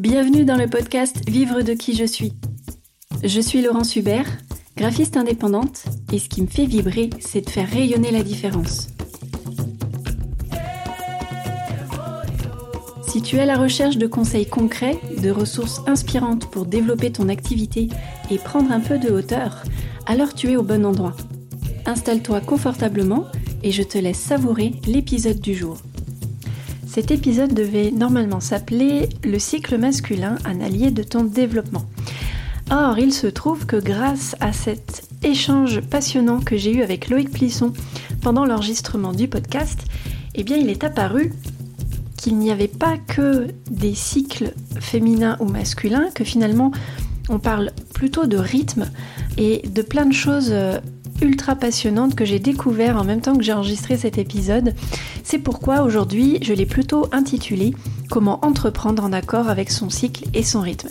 Bienvenue dans le podcast Vivre de qui je suis. Je suis Laurence Hubert, graphiste indépendante, et ce qui me fait vibrer, c'est de faire rayonner la différence. Si tu es à la recherche de conseils concrets, de ressources inspirantes pour développer ton activité et prendre un peu de hauteur, alors tu es au bon endroit. Installe-toi confortablement et je te laisse savourer l'épisode du jour. Cet épisode devait normalement s'appeler Le cycle masculin, un allié de ton développement. Or, il se trouve que grâce à cet échange passionnant que j'ai eu avec Loïc Plisson pendant l'enregistrement du podcast, eh bien, il est apparu qu'il n'y avait pas que des cycles féminins ou masculins, que finalement, on parle plutôt de rythme et de plein de choses euh, ultra passionnante que j'ai découvert en même temps que j'ai enregistré cet épisode. C'est pourquoi aujourd'hui je l'ai plutôt intitulé Comment entreprendre en accord avec son cycle et son rythme.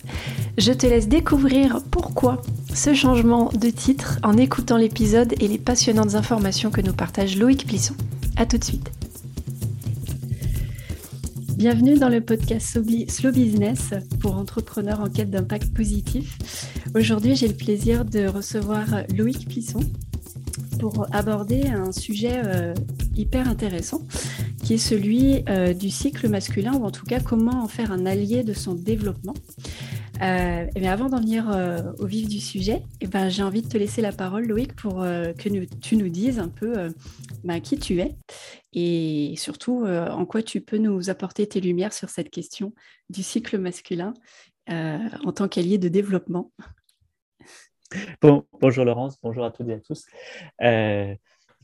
Je te laisse découvrir pourquoi ce changement de titre en écoutant l'épisode et les passionnantes informations que nous partage Loïc Plisson. A tout de suite. Bienvenue dans le podcast Slow Business pour entrepreneurs en quête d'impact positif. Aujourd'hui, j'ai le plaisir de recevoir Loïc Plisson, pour aborder un sujet euh, hyper intéressant qui est celui euh, du cycle masculin ou en tout cas comment en faire un allié de son développement. Euh, mais avant d'en venir au vif du sujet, eh ben, j'ai envie de te laisser la parole, Loïc, pour que tu nous dises un peu ben, qui tu es et surtout en quoi tu peux nous apporter tes lumières sur cette question du cycle masculin en tant qu'allié de développement. Bon, bonjour Laurence, bonjour à toutes et à tous. Euh,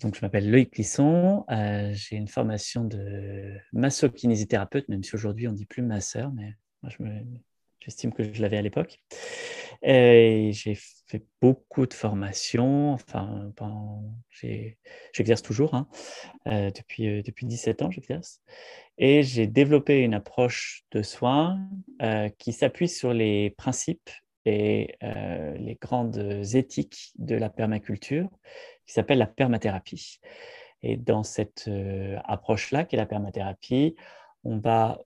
donc, je m'appelle Loïc Clisson, euh, j'ai une formation de masso-kinésithérapeute, même si aujourd'hui on ne dit plus masseur, mais moi j'estime que je l'avais à l'époque. J'ai fait beaucoup de formations, enfin, j'exerce toujours, hein. euh, depuis, depuis 17 ans j'exerce. Et j'ai développé une approche de soins qui s'appuie sur les principes et euh, les grandes éthiques de la permaculture qui s'appelle la permathérapie. Et dans cette euh, approche-là, qui est la permathérapie, on va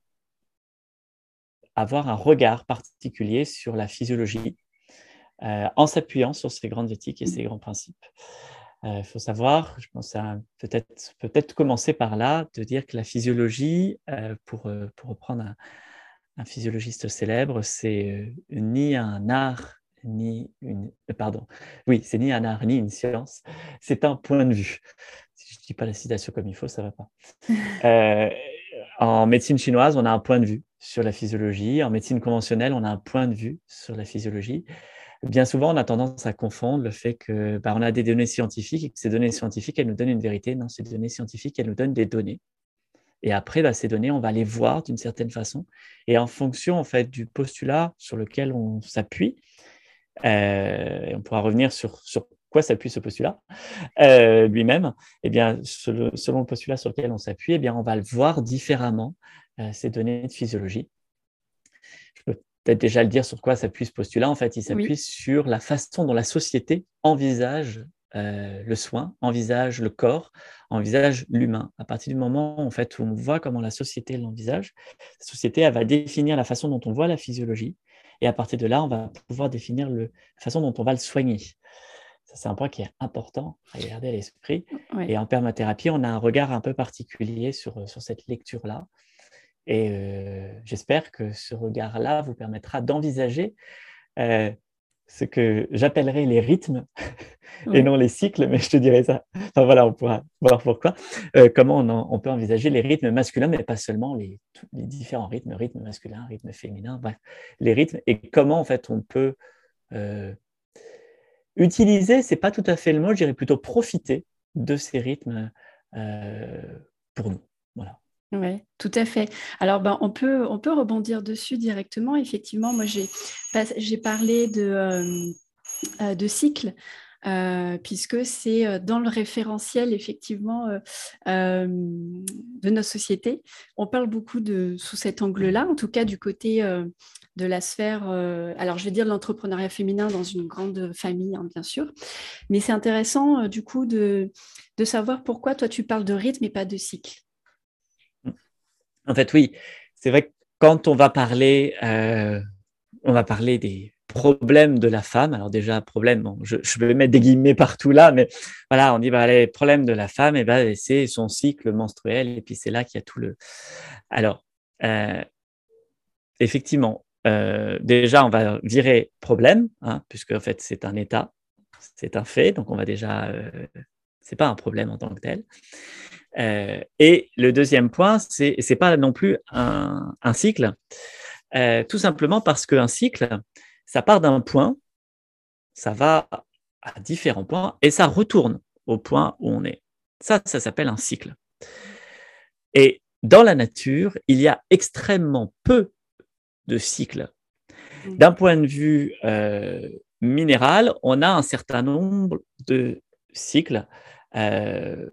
avoir un regard particulier sur la physiologie euh, en s'appuyant sur ces grandes éthiques et ces grands principes. Il faut savoir, je pense peut-être peut-être commencer par là, de dire que la physiologie, pour, pour reprendre un, un physiologiste célèbre, c'est euh, ni un art, ni une. Euh, pardon. Oui, c'est ni un art, ni une science. C'est un point de vue. Si je ne dis pas la citation comme il faut, ça ne va pas. Euh, en médecine chinoise, on a un point de vue sur la physiologie. En médecine conventionnelle, on a un point de vue sur la physiologie. Bien souvent, on a tendance à confondre le fait que bah, on a des données scientifiques et que ces données scientifiques, elles nous donnent une vérité. Non, ces données scientifiques, elles nous donnent des données. Et après, bah, ces données, on va les voir d'une certaine façon. Et en fonction en fait, du postulat sur lequel on s'appuie, euh, on pourra revenir sur, sur quoi s'appuie ce postulat euh, lui-même, eh bien, selon, le postulat sur lequel on s'appuie, eh bien, on va le voir différemment, euh, ces données de physiologie. Je peux peut-être déjà le dire sur quoi s'appuie ce postulat. En fait, il s'appuie sur la façon dont la société envisage euh, le soin, envisage le corps, envisage l'humain. À partir du moment en fait, où on voit comment la société l'envisage, la société elle va définir la façon dont on voit la physiologie, et à partir de là, on va pouvoir définir le, la façon dont on va le soigner. Ça, c'est un point qui est important à garder à l'esprit. Et en permathérapie, on a un regard un peu particulier sur, sur cette lecture-là. Et euh, j'espère que ce regard-là vous permettra d'envisager euh, ce que j'appellerais les rythmes et non les cycles, mais je te dirais ça. Enfin voilà, on pourra voir pourquoi. Euh, comment on, peut envisager les rythmes masculins, mais pas seulement les, les, différents rythmes, rythme masculin, rythme féminin, bref, les rythmes et comment en fait on peut euh, utiliser, c'est pas tout à fait le mot, je dirais plutôt profiter de ces rythmes euh, pour nous. Voilà. Oui, tout à fait. Alors, ben, on, peut, on peut rebondir dessus directement. Effectivement, moi, j'ai parlé de, euh, euh, de cycle. Euh, puisque c'est dans le référentiel effectivement de nos sociétés. On parle beaucoup de sous cet angle-là, en tout cas du côté de la sphère, alors je vais dire l'entrepreneuriat féminin dans une grande famille, hein, bien sûr, mais c'est intéressant du coup de, de savoir pourquoi toi tu parles de rythme et pas de cycle. En fait, oui, c'est vrai quand on va parler, euh, on va parler des problèmes de la femme. Alors déjà, problème, je, vais mettre des guillemets partout là, mais voilà, on dit bah, les problèmes de la femme, et ben, c'est son cycle menstruel, et puis c'est là qu'il y a tout le. Alors, euh, effectivement, euh, déjà, on va virer problème, hein, puisque en fait, c'est un état, c'est un fait, donc on va déjà, euh, c'est pas un problème en tant que tel. Euh, et le deuxième point, c'est, c'est pas non plus un, un cycle, euh, tout simplement parce qu'un cycle, ça part d'un point, ça va à différents points et ça retourne au point où on est. Ça, ça s'appelle un cycle. Et dans la nature, il y a extrêmement peu de cycles. D'un point de vue euh, minéral, on a un certain nombre de cycles. Euh,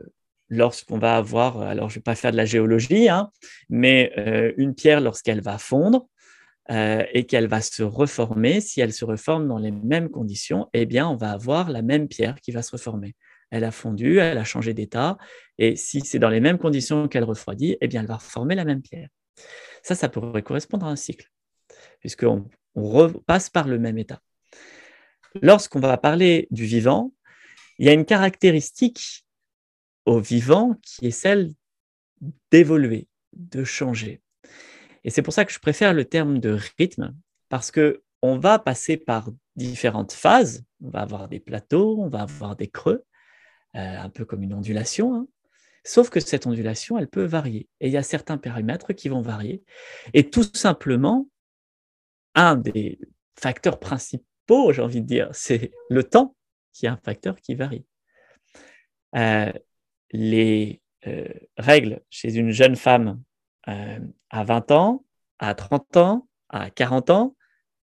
lorsqu'on va avoir, alors je ne vais pas faire de la géologie, hein, mais euh, une pierre, lorsqu'elle va fondre euh, et qu'elle va se reformer, si elle se reforme dans les mêmes conditions, eh bien, on va avoir la même pierre qui va se reformer. Elle a fondu, elle a changé d'état, et si c'est dans les mêmes conditions qu'elle refroidit, eh bien, elle va reformer la même pierre. Ça, ça pourrait correspondre à un cycle, puisqu'on on repasse par le même état. Lorsqu'on va parler du vivant, il y a une caractéristique au vivant qui est celle d'évoluer, de changer. Et c'est pour ça que je préfère le terme de rythme, parce que on va passer par différentes phases. On va avoir des plateaux, on va avoir des creux, euh, un peu comme une ondulation. Hein. Sauf que cette ondulation, elle peut varier. Et il y a certains périmètres qui vont varier. Et tout simplement, un des facteurs principaux, j'ai envie de dire, c'est le temps qui est un facteur qui varie. Euh, les euh, règles chez une jeune femme euh, à 20 ans, à 30 ans, à 40 ans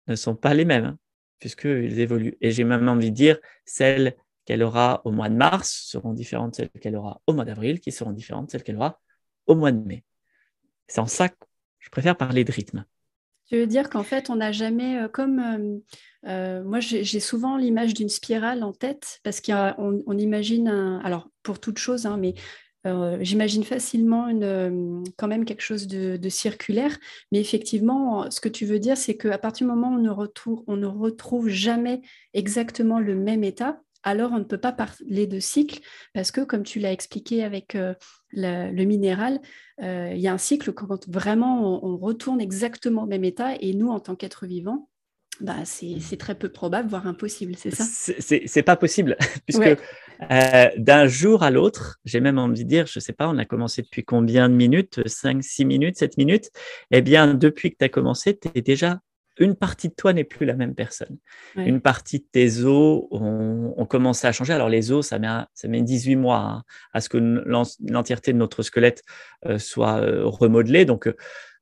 ne sont pas les mêmes, hein, puisqu'ils évoluent. Et j'ai même envie de dire, celles qu'elle aura au mois de mars seront différentes de celles qu'elle aura au mois d'avril, qui seront différentes de celles qu'elle aura au mois de mai. C'est en ça que je préfère parler de rythme. Tu veux dire qu'en fait, on n'a jamais, euh, comme euh, euh, moi, j'ai souvent l'image d'une spirale en tête, parce qu'on on imagine, alors pour toute chose, hein, mais j'imagine facilement quand même quelque chose de, circulaire. Mais effectivement, ce que tu veux dire, c'est qu'à partir du moment où on ne retrouve jamais exactement le même état, alors on ne peut pas parler de cycle parce que, comme tu l'as expliqué avec euh, le, minéral, euh, il y a un cycle quand vraiment on, retourne exactement au même état et nous, en tant qu'êtres vivants, bah, c'est très peu probable, voire impossible, c'est ça? C'est pas possible, puisque euh, d'un jour à l'autre, j'ai même envie de dire, je ne sais pas, on a commencé depuis combien de minutes? 5, 6 minutes, 7 minutes? Eh bien, depuis que tu as commencé, tu es déjà une partie de toi n'est plus la même personne. Une partie de tes os ont, commencé à changer. Alors les os, ça met, ça met 18 mois hein, à ce que l'entièreté de notre squelette euh, soit euh, remodelée. Donc euh,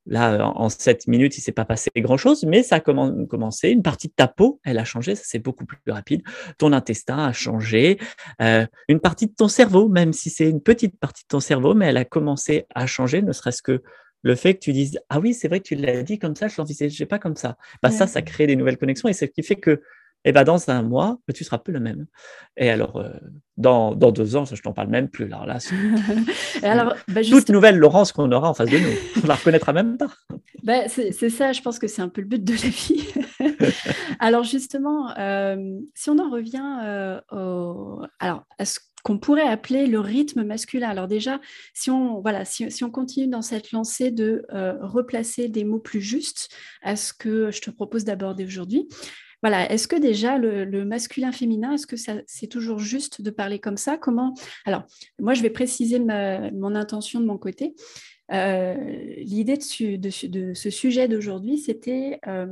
là, en 7 minutes, il ne s'est pas passé grand-chose, mais ça a commencé. Une partie de ta peau, elle a changé, ça c'est beaucoup plus rapide. Ton intestin a changé. une partie de ton cerveau, même si c'est une petite partie de ton cerveau, mais elle a commencé à changer, ne serait-ce que le fait que tu dises ah oui c'est vrai que tu l'as dit comme ça je l'envisageais pas comme ça bah, ça ça crée des nouvelles connexions et c'est ce qui fait que eh ben, dans un mois, bah, tu seras plus le même. Et alors, euh, dans, dans, deux ans, je t'en parle même plus. Alors là, alors, bah, toute nouvelle Laurence qu'on aura en face de nous, on la reconnaîtra même pas. Bah, c'est ça, je pense que c'est un peu le but de la vie. alors justement, euh, si on en revient euh, au... alors, à ce qu'on pourrait appeler le rythme masculin. Alors déjà, si on, voilà, si, on continue dans cette lancée de euh, replacer des mots plus justes à ce que je te propose d'aborder aujourd'hui, voilà, est-ce que déjà le, masculin-féminin, est-ce que c'est toujours juste de parler comme ça? Comment Alors, moi, je vais préciser mon intention de mon côté. Euh, l'idée de, ce sujet d'aujourd'hui, c'était euh,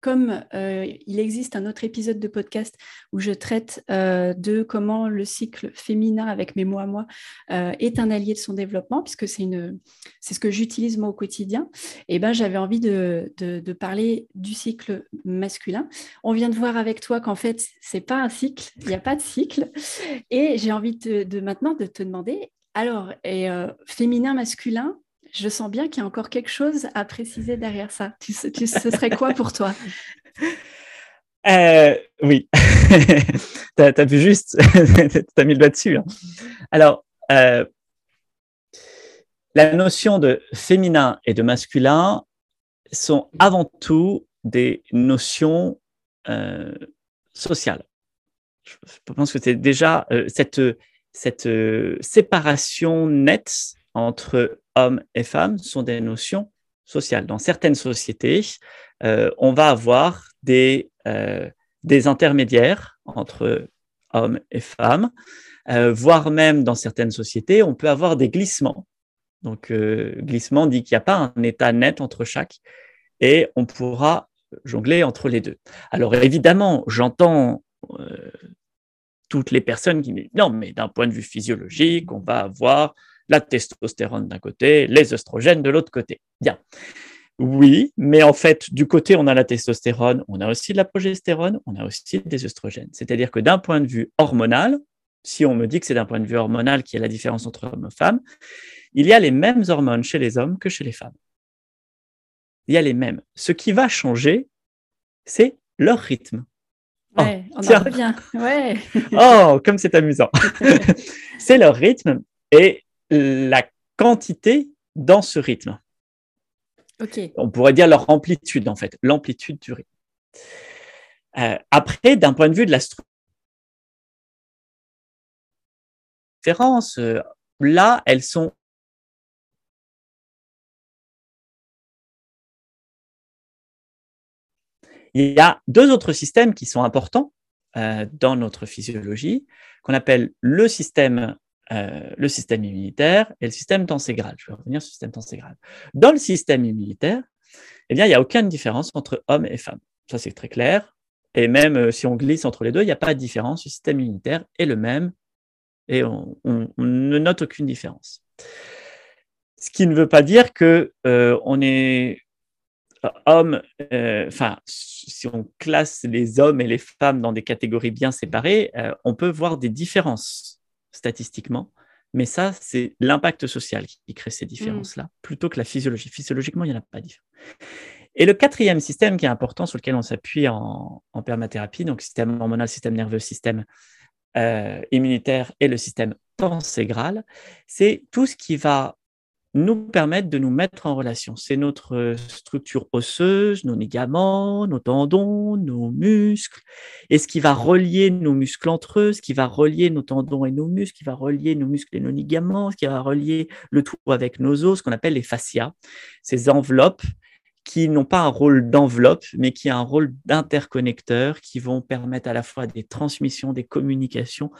comme euh, il existe un autre épisode de podcast où je traite euh, de comment le cycle féminin avec mes mots à moi euh, est un allié de son développement, puisque c'est ce que j'utilise moi au quotidien, et ben j'avais envie de, parler du cycle masculin. On vient de voir avec toi qu'en fait, c'est pas un cycle, il n'y a pas de cycle. Et j'ai envie de, maintenant de te demander, alors, et, féminin, masculin, je sens bien qu'il y a encore quelque chose à préciser derrière ça. Tu, ce serait quoi pour toi? Euh, Oui, tu as, vu juste, tu as mis le doigt dessus. Hein. Alors, euh, la notion de féminin et de masculin sont avant tout des notions euh, sociales. Je pense que c'est déjà euh, cette, cette euh, séparation nette entre hommes et femmes sont des notions sociales. Dans certaines sociétés, on va avoir des, des intermédiaires entre hommes et femmes, voire même dans certaines sociétés, on peut avoir des glissements donc, euh, glissement dit qu'il n'y a pas un état net entre chaque et on pourra jongler entre les deux. Alors, évidemment, j'entends euh, toutes les personnes qui me disent non, mais d'un point de vue physiologique, on va avoir la testostérone d'un côté, les oestrogènes de l'autre côté. Bien. Oui, mais en fait, du côté, on a la testostérone, on a aussi de la progestérone, on a aussi des oestrogènes. C'est-à-dire que d'un point de vue hormonal, si on me dit que c'est d'un point de vue hormonal qu'il y a la différence entre hommes et femmes, il y a les mêmes hormones chez les hommes que chez les femmes. Il y a les mêmes. Ce qui va changer, c'est leur rythme. Oh, ouais, on en revient. Ouais. oh, comme c'est amusant. c'est leur rythme et la quantité dans ce rythme. On pourrait dire leur amplitude, en fait, l'amplitude du rythme. Euh, après, d'un point de vue de la structure, euh, là, elles sont Il y a deux autres systèmes qui sont importants euh, dans notre physiologie, qu'on appelle le système, euh, le système immunitaire et le système tenségral. Je vais revenir sur le système tenségral. Dans le système immunitaire, eh bien, il n'y a aucune différence entre hommes et femmes. Ça, c'est très clair. Et même euh, si on glisse entre les deux, il n'y a pas de différence. Le système immunitaire est le même et on, ne note aucune différence. Ce qui ne veut pas dire que on est enfin, si on classe les hommes et les femmes dans des catégories bien séparées, euh, on peut voir des différences statistiquement. Mais ça, c'est l'impact social qui crée ces différences-là, mm. plutôt que la physiologie. Physiologiquement, il n'y en a pas différence. Et le quatrième système qui est important, sur lequel on s'appuie en, permathérapie, donc système hormonal, système nerveux, système euh, immunitaire et le système tenségral, c'est tout ce qui va nous permettent de nous mettre en relation. C'est notre euh, structure osseuse, nos ligaments, nos tendons, nos muscles, et ce qui va relier nos muscles entre eux, ce qui va relier nos tendons et nos muscles, ce qui va relier nos muscles et nos ligaments, ce qui va relier le tout avec nos os, ce qu'on appelle les fascias, ces enveloppes qui n'ont pas un rôle d'enveloppe, mais qui ont un rôle d'interconnecteur, qui vont permettre à la fois des transmissions, des communications,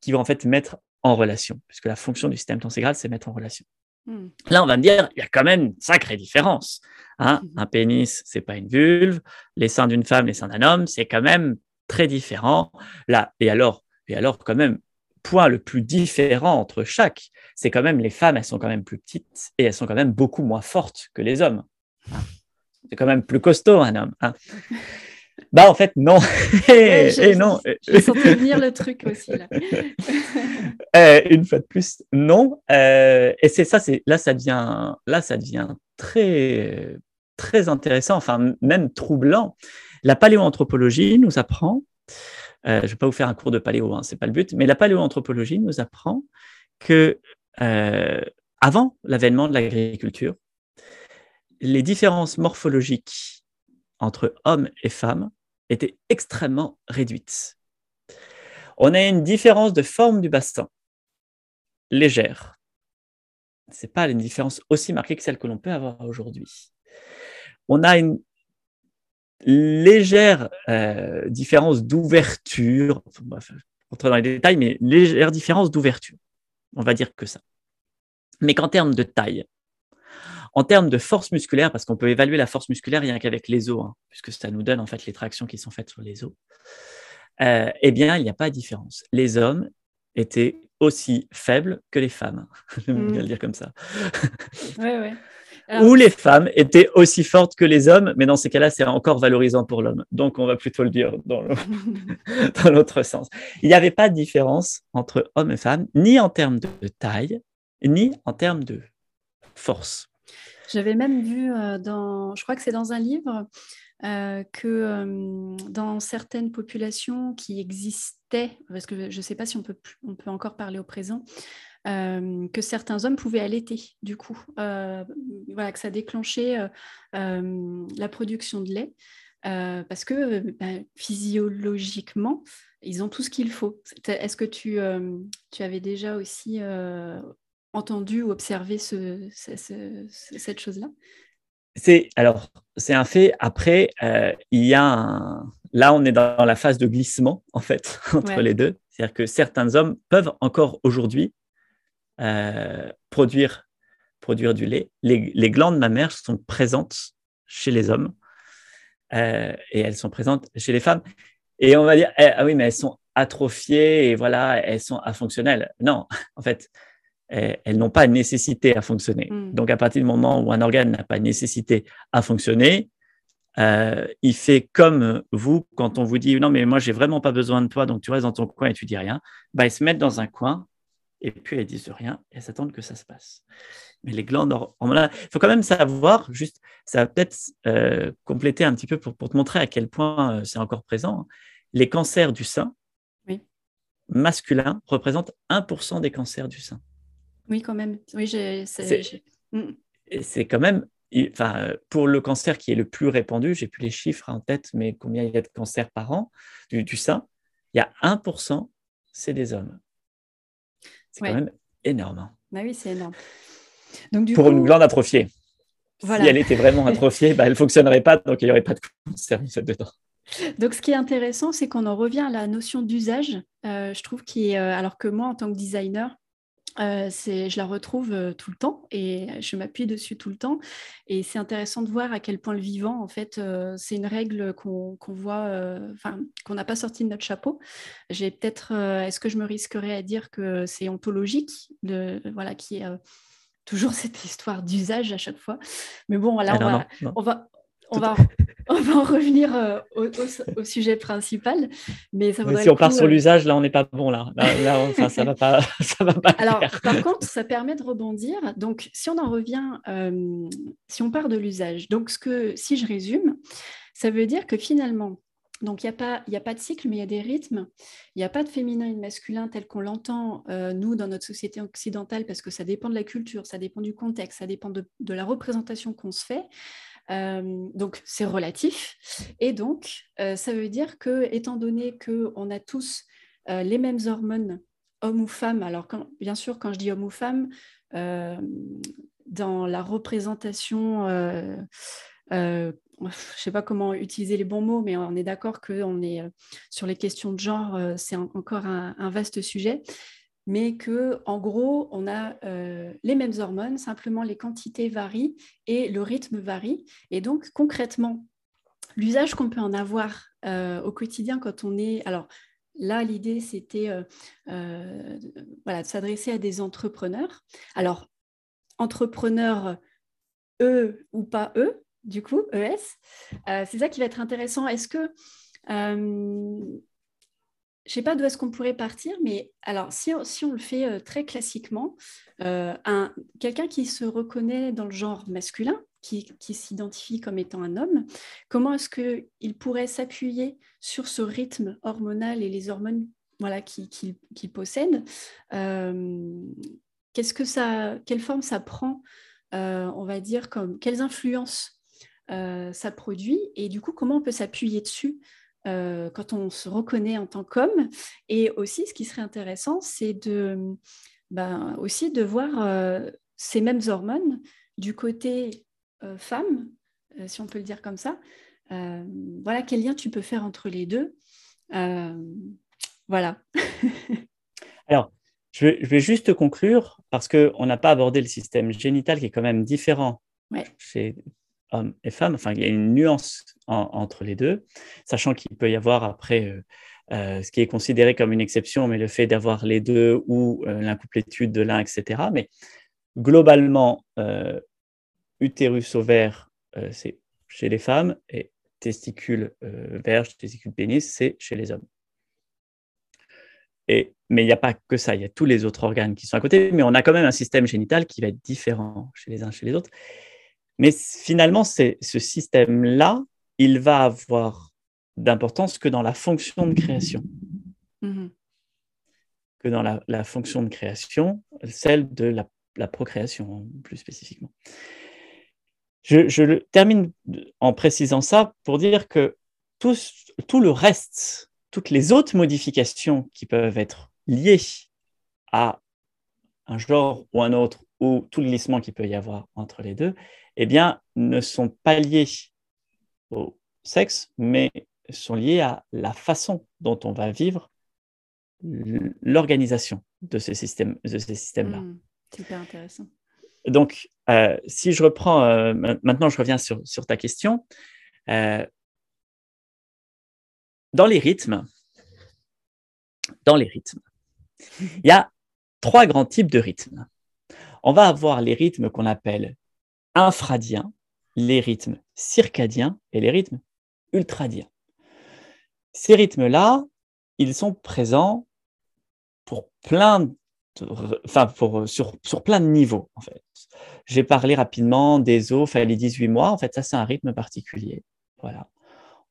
qui vont en fait mettre en relation, puisque la fonction du système tenségral, c'est mettre en relation. Hmm. Là, on va me dire, il y a quand même une sacrée différence. Hein. Hmm. Un pénis, c'est pas une vulve. Les seins d'une femme, les seins d'un homme, c'est quand même très différent. Là, et alors, et alors, quand même, point le plus différent entre chaque, c'est quand même les femmes, elles sont quand même plus petites et elles sont quand même beaucoup moins fortes que les hommes. Hein. C'est quand même plus costaud un homme. Hein. Bah en fait non. et, non. J'ai senti venir le truc aussi là. Euh, une fois de plus, non. Euh, et c'est ça, c'est là ça devient là ça devient très très intéressant, enfin même troublant. La paléoanthropologie nous apprend. Euh, je ne vais pas vous faire un cours de paléo, hein, c'est pas le but, mais la paléoanthropologie nous apprend que avant l'avènement de l'agriculture, les différences morphologiques entre hommes et femmes était extrêmement réduite. On a une différence de forme du bassin légère. Ce n'est pas une différence aussi marquée que celle que l'on peut avoir aujourd'hui. On a une légère euh, différence d'ouverture, on va rentrer dans les détails, mais légère différence d'ouverture. On va dire que ça. Mais qu'en termes de taille, en termes de force musculaire, parce qu'on peut évaluer la force musculaire rien qu'avec les os, hein, puisque ça nous donne en fait les tractions qui sont faites sur les os, euh, eh bien, il n'y a pas de différence. Les hommes étaient aussi faibles que les femmes. J'aime bien mm. le dire comme ça. Ou les femmes étaient aussi fortes que les hommes, mais dans ces cas-là, c'est encore valorisant pour l'homme. Donc, on va plutôt le dire dans l'autre sens. Il n'y avait pas de différence entre hommes et femmes, ni en termes de taille, ni en termes de force. J'avais même vu euh, dans, je crois que c'est dans un livre, euh, que euh, dans certaines populations qui existaient, parce que je ne sais pas si on peut, encore parler au présent, que certains hommes pouvaient allaiter, du coup. voilà, que ça déclenchait la production de lait. parce que bah, physiologiquement, ils ont tout ce qu'il faut. Est-ce que tu, avais déjà aussi entendu ou observé ce, cette chose-là? C'est alors c'est un fait. Après, euh, il y a un... là on est dans la phase de glissement en fait entre les deux. C'est-à-dire que certains hommes peuvent encore aujourd'hui euh, produire produire du lait. Les, glandes mammaires sont présentes chez les hommes euh, et elles sont présentes chez les femmes. Et on va dire eh, ah oui mais elles sont atrophiées et voilà elles sont afonctionnelles. Non, en fait elles, n'ont pas nécessité à fonctionner. Hmm. Donc, à partir du moment où un organe n'a pas nécessité à fonctionner, euh, il fait comme vous quand on vous dit non, mais moi, j'ai vraiment pas besoin de toi, donc tu restes dans ton coin et tu dis rien. Bah, ils se mettent dans un coin et puis elles disent rien et elles s'attendent que ça se passe. Mais les glandes il faut quand même savoir, juste, ça va peut-être euh, compléter un petit peu pour, te montrer à quel point euh, c'est encore présent. Hein. Les cancers du sein masculins représentent 1% des cancers du sein. Oui, quand même. Oui, mm. c'est quand même, enfin, pour le cancer qui est le plus répandu, j'ai plus les chiffres en tête, mais combien il y a de cancers par an du, sein, il y a 1%, c'est des hommes. C'est quand même énorme. Hein. Bah oui, c'est énorme. Donc, pour une glande atrophiée. Si elle était vraiment atrophiée, bah, elle ne fonctionnerait pas, donc il n'y aurait pas de cancer dedans. Donc, ce qui est intéressant, c'est qu'on en revient à la notion d'usage. Euh, je trouve qu'il, euh, alors que moi, en tant que designer, euh, je la retrouve euh, tout le temps et je m'appuie dessus tout le temps. Et c'est intéressant de voir à quel point le vivant, en fait, euh, c'est une règle qu'on voit, enfin, qu'on n'a pas sorti de notre chapeau. J'ai peut-être, est-ce que je me risquerais à dire que c'est ontologique, de, voilà, qui est toujours cette histoire d'usage à chaque fois? Mais bon, là, ah on, va, on va, on va en revenir euh, au, sujet principal. Mais ça si on part sur euh, l'usage, là, on n'est pas bon. Là, là, enfin, ça va pas. Ça va pas Alors, par contre, ça permet de rebondir. Donc, si on en revient, euh, si on part de l'usage, donc ce que, si je résume, ça veut dire que finalement, donc, il n'y a, pas, a pas de cycle, mais il y a des rythmes. Il n'y a pas de féminin et de masculin tel qu'on l'entend, nous, dans notre société occidentale, parce que ça dépend de la culture, ça dépend du contexte, ça dépend de la représentation qu'on se fait. Euh, donc, c'est relatif. Et donc, euh, ça veut dire que, étant donné qu'on a tous euh, les mêmes hormones, hommes ou femmes, alors bien sûr, quand je dis homme ou femme, dans la représentation, je ne sais pas comment utiliser les bons mots, mais on est d'accord qu'on est sur les questions de genre, c'est encore un, vaste sujet mais que en gros, on a euh, les mêmes hormones, simplement les quantités varient et le rythme varie. Et donc, concrètement, l'usage qu'on peut en avoir euh, au quotidien quand on est... Alors, là, l'idée, c'était euh, voilà, de s'adresser à des entrepreneurs. Alors, entrepreneurs, eux ou pas eux, du coup, ES, c'est ça qui va être intéressant. Est-ce que je ne sais pas d'où est-ce qu'on pourrait partir, mais alors si, on le fait euh, très classiquement, euh, quelqu'un qui se reconnaît dans le genre masculin, qui, s'identifie comme étant un homme, comment est-ce qu'il pourrait s'appuyer sur ce rythme hormonal et les hormones voilà, qu'il possède euh, quelle forme ça prend, on va dire, comme quelles influences ça produit, et du coup comment on peut s'appuyer dessus euh, quand on se reconnaît en tant qu'homme. Et aussi, ce qui serait intéressant, c'est de, ben, aussi de voir euh, ces mêmes hormones du côté euh, femme, si on peut le dire comme ça. voilà, quel lien tu peux faire entre les deux. voilà. Alors, je vais, juste conclure parce qu'on n'a pas abordé le système génital qui est quand même différent chez hommes et femmes. Enfin, il y a une nuance entre les deux, sachant qu'il peut y avoir après euh, euh, ce qui est considéré comme une exception, mais le fait d'avoir les deux ou euh, l'incomplétude de l'un, etc. Mais globalement, utérus ovaire, c'est chez les femmes et testicules verge, testicules pénis, c'est chez les hommes. Et, mais il n'y a pas que ça, il y a tous les autres organes qui sont à côté, mais on a quand même un système génital qui va être différent chez les uns chez les autres. Mais finalement, ce système-là, il va avoir d'importance que dans la fonction de création. Mm-hmm. que dans la, fonction de création, celle de la, procréation plus spécifiquement. Je, termine en précisant ça pour dire que tout, tout le reste, toutes les autres modifications qui peuvent être liées à un genre ou un autre, ou tout le glissement qu'il peut y avoir entre les deux, eh bien, ne sont pas liées au sexe, mais sont liées à la façon dont on va vivre l'organisation de ces systèmes, de ces systèmes-là. Hmm, super intéressant. Donc, euh, si je reprends, euh, maintenant je reviens sur, sur ta question. Euh, dans les rythmes, dans les rythmes, il y a trois grands types de rythmes. On va avoir les rythmes qu'on appelle infradiens, les rythmes circadiens et les rythmes ultradiens. Ces rythmes-là, ils sont présents pour plein enfin pour, sur, sur, plein de niveaux en fait. J'ai parlé rapidement des os, les 18 mois, en fait ça c'est un rythme particulier. Voilà.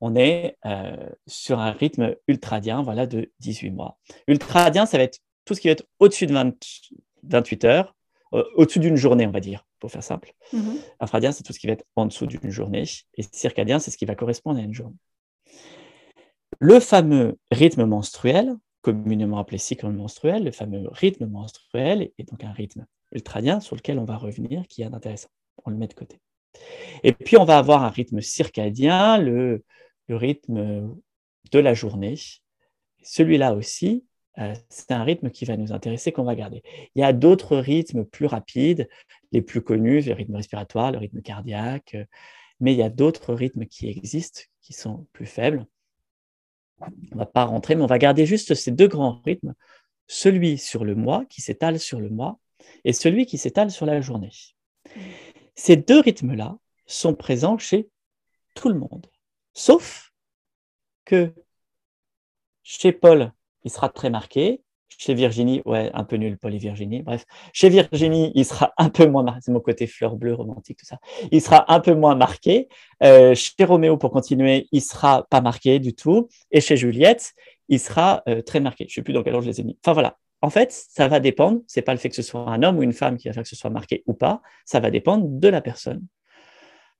On est euh, sur un rythme ultradien voilà, de 18 mois. Ultradien, ça va être tout ce qui va être au-dessus de 28 heures, euh, au-dessus d'une journée, on va dire, pour faire simple. Infradien, c'est tout ce qui va être en dessous d'une journée. Et circadien, c'est ce qui va correspondre à une journée. Le fameux rythme menstruel, communément appelé cycle menstruel, le fameux rythme menstruel est donc un rythme ultradien sur lequel on va revenir, qui est intéressant. On le met de côté. Et puis, on va avoir un rythme circadien, le, le rythme de la journée. Celui-là aussi, euh, c'est un rythme qui va nous intéresser, qu'on va garder. Il y a d'autres rythmes plus rapides, les plus connus, le rythme respiratoire, le rythme cardiaque, euh, mais il y a d'autres rythmes qui existent, qui sont plus faibles. On ne va pas rentrer, mais on va garder juste ces deux grands rythmes, celui sur le mois, qui s'étale sur le mois, et celui qui s'étale sur la journée. Ces deux rythmes-là sont présents chez tout le monde, sauf que chez Paul, il sera très marqué. Chez Virginie, ouais, un peu nul, Paul Virginie. Bref, chez Virginie, il sera un peu moins marqué. C'est mon côté fleur bleue romantique, tout ça. Il sera un peu moins marqué. Euh, chez Roméo, pour continuer, il sera pas marqué du tout. Et chez Juliette, il sera euh, très marqué. Je sais plus dans quel ordre je les ai mis. Enfin voilà. En fait, ça va dépendre. C'est pas le fait que ce soit un homme ou une femme qui va faire que ce soit marqué ou pas. Ça va dépendre de la personne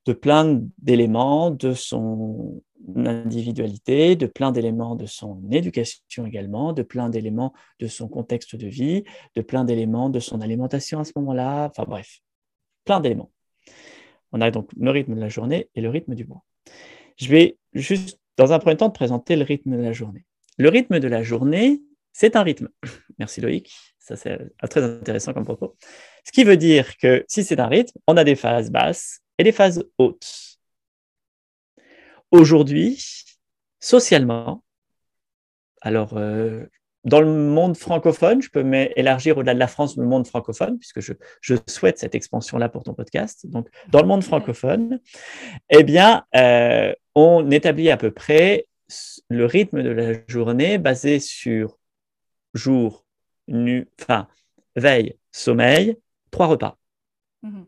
de plein d'éléments de son individualité, de plein d'éléments de son éducation également, de plein d'éléments de son contexte de vie, de plein d'éléments de son alimentation à ce moment-là, enfin bref, plein d'éléments. On a donc le rythme de la journée et le rythme du mois. Je vais juste, dans un premier temps, te présenter le rythme de la journée. Le rythme de la journée, c'est un rythme. Merci Loïc, ça c'est très intéressant comme propos. Ce qui veut dire que si c'est un rythme, on a des phases basses et des phases hautes. Aujourd'hui, socialement, alors euh, dans le monde francophone, je peux m'élargir au-delà de la France, le monde francophone, puisque je, souhaite cette expansion-là pour ton podcast. Donc, dans le monde francophone, eh bien, euh, on établit à peu près le rythme de la journée basé sur jour, nu, enfin, veille, sommeil, trois repas, mmh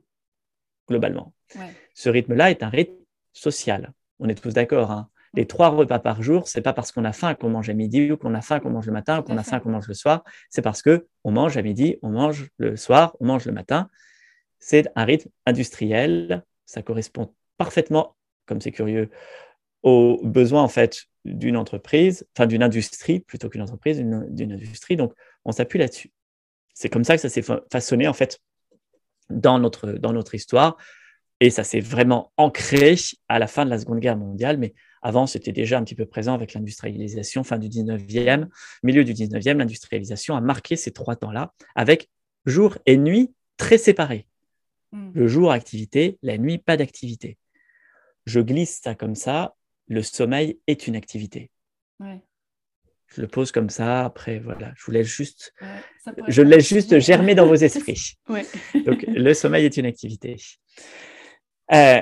globalement. Ce rythme-là est un rythme social. On est tous d'accord. Hein. Les trois repas par jour, c'est pas parce qu'on a faim qu'on mange à midi ou qu'on a faim qu'on mange le matin ou qu'on a faim qu'on mange le soir. C'est parce que on mange à midi, on mange le soir, on mange le matin. C'est un rythme industriel. Ça correspond parfaitement, comme c'est curieux, aux besoins en fait d'une entreprise, enfin d'une industrie plutôt qu'une entreprise, d'une industrie. Donc, on s'appuie là-dessus. C'est comme ça que ça s'est façonné en fait dans notre, dans notre histoire. Et ça s'est vraiment ancré à la fin de la Seconde Guerre mondiale, mais avant, c'était déjà un petit peu présent avec l'industrialisation, fin du 19e, milieu du 19e, l'industrialisation a marqué ces trois temps-là avec jour et nuit très séparés. Hmm. Le jour, activité, la nuit, pas d'activité. Je glisse ça comme ça, le sommeil est une activité. Je le pose comme ça, après, voilà, je vous laisse juste, je laisse juste germer dans vos esprits. Donc, le sommeil est une activité. Euh,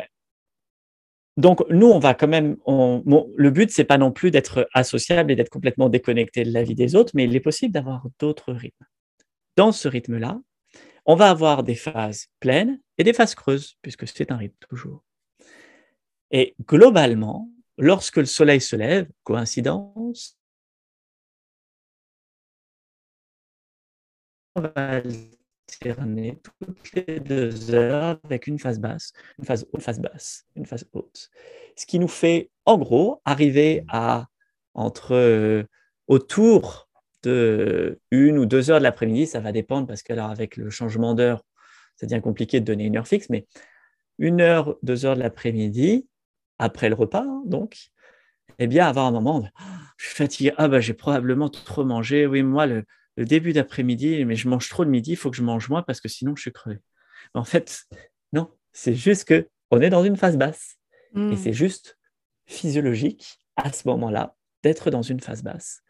donc, nous, on va quand même. le but, c'est pas non plus d'être associable et d'être complètement déconnecté de la vie des autres, mais il est possible d'avoir d'autres rythmes. Dans ce rythme-là, on va avoir des phases pleines et des phases creuses, puisque c'est un rythme toujours. Et globalement, lorsque le soleil se lève, coïncidence, va alterner toutes les deux heures avec une phase basse, une phase haute, une phase basse, une phase haute. Ce qui nous fait, en gros, arriver à entre euh, autour de une ou deux heures de l'après-midi, ça va dépendre parce que alors avec le changement d'heure, ça devient compliqué de donner une heure fixe, mais une heure, deux heures de l'après-midi, après le repas, hein, donc, eh bien, avoir un moment, de, je suis fatigué, ah bah j'ai probablement trop mangé, oui, moi, le, début d'après-midi, mais je mange trop le midi, il faut que je mange moins parce que sinon je suis crevé. en fait, non, c'est juste que on est dans une phase basse et hmm. c'est juste physiologique à ce moment-là d'être dans une phase basse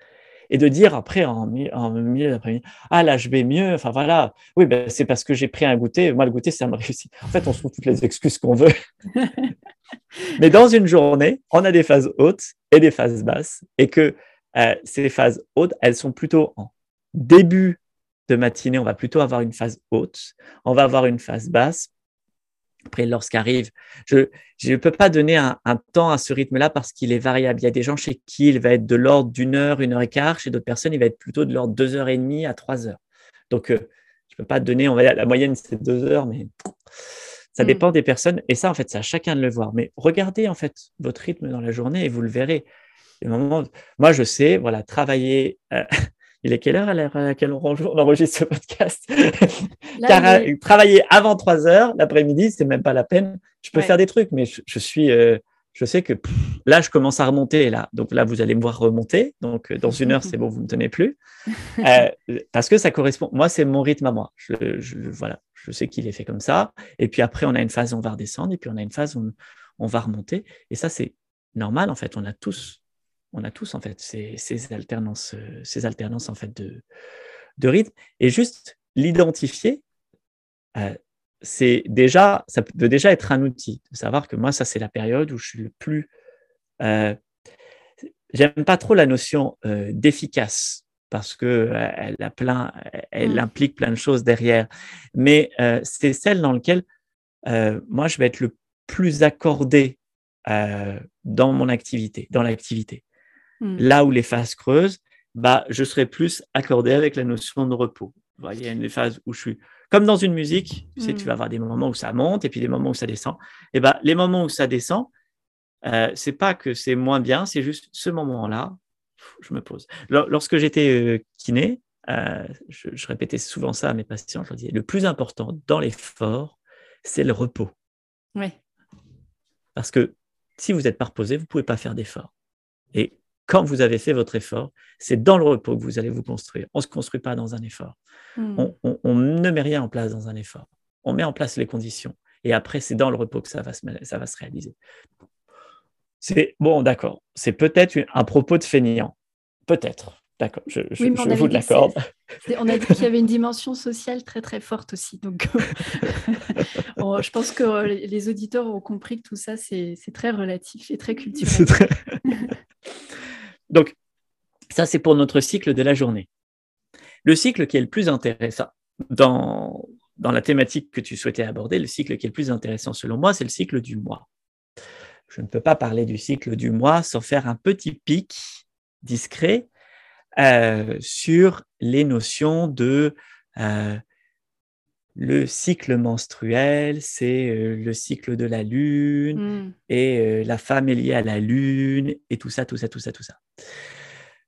et de dire après en, milieu d'après-midi, ah là je vais mieux, enfin voilà, oui, ben, c'est parce que j'ai pris un goûter, moi le goûter ça me réussit. En fait, on se trouve toutes les excuses qu'on veut. Mais dans une journée, on a des phases hautes et des phases basses et que euh, ces phases hautes, elles sont plutôt en début de matinée, on va plutôt avoir une phase haute, on va avoir une phase basse après, lorsqu'arrive, je ne peux pas donner un, temps à ce rythme-là parce qu'il est variable. Il y a des gens chez qui il va être de l'ordre d'une heure, une heure et quart. Chez d'autres personnes, il va être plutôt de l'ordre de deux heures et demie à trois heures. Donc, euh, je ne peux pas donner, on va dire, la moyenne, c'est deux heures, mais ça mm. dépend des personnes. Et ça, en fait, c'est à chacun de le voir. Mais regardez, en fait, votre rythme dans la journée et vous le verrez. moi, je sais, voilà, travailler. Euh, il est quelle heure à laquelle on enregistre ce podcast? Car travailler avant 3 heures l'après-midi, c'est même pas la peine. Je peux faire des trucs, mais je, suis, euh, je sais que là, je commence à remonter. Là, donc là, vous allez me voir remonter. Donc euh, dans une heure, c'est bon, vous me tenez plus, euh, parce que ça correspond. Moi, c'est mon rythme à moi. Je, voilà, je sais qu'il est fait comme ça. Et puis après, on a une phase où on va redescendre, et puis on a une phase où on va remonter. Et ça, c'est normal. En fait, on a tous on a tous en fait ces, alternances, euh, ces alternances en fait de, de rythme. Et juste l'identifier, euh, c'est déjà, ça peut déjà être un outil. De savoir que moi, ça c'est la période où je suis le plus. Euh, j'aime pas trop la notion d'efficace parce que elle a plein, elle mmh. implique plein de choses derrière. Mais c'est celle dans laquelle moi je vais être le plus accordé dans mon activité, dans l'activité. Hmm. Là où les phases creusent, bah, je serai plus accordé avec la notion de repos. Il y a une phase où je suis comme dans une musique, tu, sais, tu vas hmm. avoir des moments où ça monte et puis des moments où ça descend. Et bah, les moments où ça descend, euh, c'est pas que c'est moins bien, c'est juste ce moment-là, je me pose. Lorsque j'étais euh, kiné, euh, je, répétais souvent ça à mes patients, je leur disais, le plus important dans l'effort, c'est le repos. Oui. Parce que si vous n'êtes pas reposé, vous ne pouvez pas faire d'effort. Et quand vous avez fait votre effort, c'est dans le repos que vous allez vous construire. On ne se construit pas dans un effort. Hmm. On, ne met rien en place dans un effort. On met en place les conditions. Et après, c'est dans le repos que ça va se, ça va se réaliser. C'est bon, d'accord. C'est peut-être un propos de feignant. Peut-être. D'accord, je, vous l'accorde. On a dit qu'il y avait une dimension sociale très très forte aussi. Donc, je pense que les auditeurs ont compris que tout ça, c'est très relatif et très culturel. Très... Donc, ça, c'est pour notre cycle de la journée. Le cycle qui est le plus intéressant dans, la thématique que tu souhaitais aborder, le cycle qui est le plus intéressant selon moi, c'est le cycle du mois. Je ne peux pas parler du cycle du mois sans faire un petit pic discret euh, sur les notions de euh, le cycle menstruel, c'est euh, le cycle de la lune, mmh. et euh, la femme est liée à la lune, et tout ça, tout ça, tout ça, tout ça.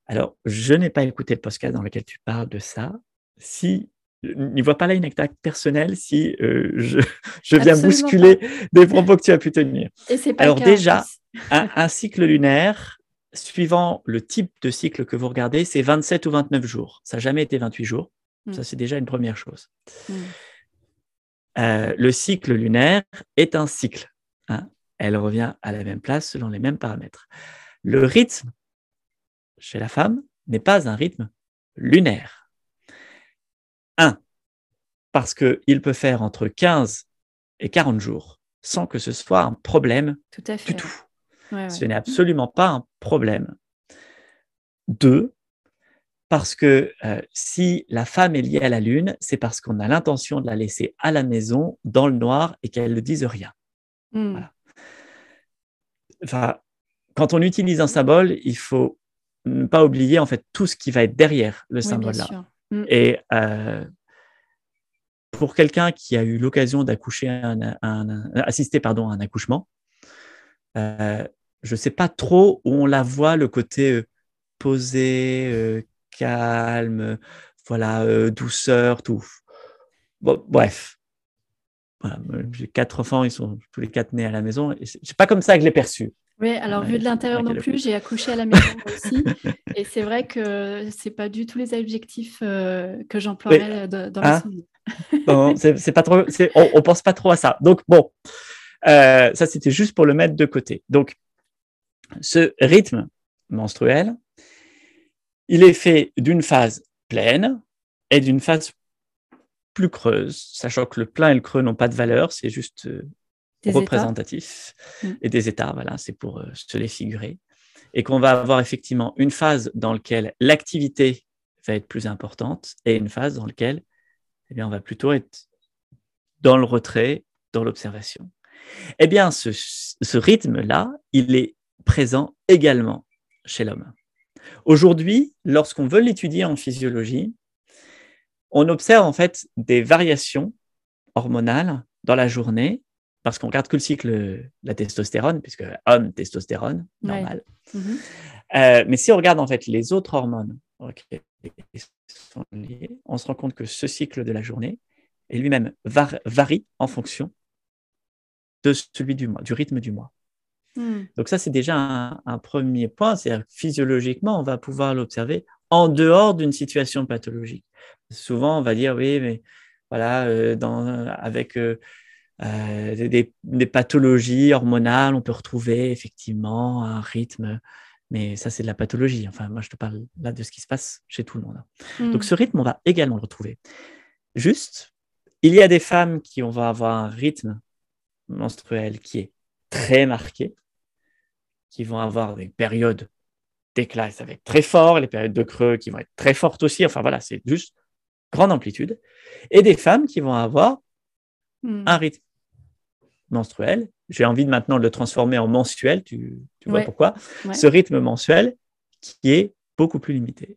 Alors, je n'ai pas écouté le podcast dans lequel tu parles de ça. Si n'y vois pas là une attaque personnelle si euh, je, viens bousculer des propos que tu as pu tenir. Alors déjà, un, cycle lunaire, suivant le type de cycle que vous regardez, c'est 27 ou 29 jours. Ça n'a jamais été 28 jours. Mmh. Ça, c'est déjà une première chose. Mmh. Euh, le cycle lunaire est un cycle. Hein. Elle revient à la même place selon les mêmes paramètres. Le rythme chez la femme n'est pas un rythme lunaire. Un, parce qu'il peut faire entre 15 et 40 jours sans que ce soit un problème tout à du tout. Ce n'est absolument pas un problème. Deux, parce que euh, si la femme est liée à la lune, c'est parce qu'on a l'intention de la laisser à la maison dans le noir et qu'elle ne dise rien. Hmm. Enfin, quand on utilise un symbole, il faut ne pas oublier en fait tout ce qui va être derrière le symbole-là. Hmm. Et euh, pour quelqu'un qui a eu l'occasion d'accoucher, un, assister pardon, à un accouchement, euh, je ne sais pas trop où on la voit, le côté posé, euh, calme, voilà, douceur, tout. bref. J'ai quatre enfants, ils sont tous les quatre nés à la maison. C'est pas comme ça que je l'ai perçu. Oui, alors vu de l'intérieur non plus, j'ai accouché à la maison aussi. et c'est vrai que c'est pas du tout les objectifs que j'emploierais dans la hein c'est pas trop, on, on, pense pas trop à ça. Donc bon, ça c'était juste pour le mettre de côté. Donc ce rythme menstruel, il est fait d'une phase pleine et d'une phase plus creuse, sachant que le plein et le creux n'ont pas de valeur, c'est juste euh, représentatif. Mm. Et des états, voilà, c'est pour euh, se les figurer. Et qu'on va avoir effectivement une phase dans laquelle l'activité va être plus importante et une phase dans laquelle eh bien, on va plutôt être dans le retrait, dans l'observation. Eh bien, ce rythme-là, il est présent également chez l'homme. Aujourd'hui, lorsqu'on veut l'étudier en physiologie, on observe en fait des variations hormonales dans la journée, parce qu'on regarde que le cycle de la testostérone, puisque homme, testostérone, normal. Mhm. Euh, mais si on regarde en fait les autres hormones sont liées, on se rend compte que ce cycle de la journée est lui-même varie en fonction de celui du mois, du rythme du mois. Hmm. Donc ça, c'est déjà un, premier point, c'est-à-dire physiologiquement, on va pouvoir l'observer en dehors d'une situation pathologique. Souvent, on va dire, oui, mais voilà, euh, dans, avec euh, euh, des, des, pathologies hormonales, on peut retrouver effectivement un rythme, mais ça, c'est de la pathologie. Enfin, moi, je te parle là de ce qui se passe chez tout le monde. Hmm. Donc ce rythme, on va également le retrouver. Juste, il y a des femmes qui vont avoir un rythme menstruel qui est très marqué, qui vont avoir des périodes d'éclat, ça va être très fort, les périodes de creux qui vont être très fortes aussi. Enfin voilà, c'est juste grande amplitude. Et des femmes qui vont avoir hmm. un rythme menstruel. J'ai envie de maintenant de le transformer en mensuel, tu, vois pourquoi? Ce rythme mensuel qui est beaucoup plus limité.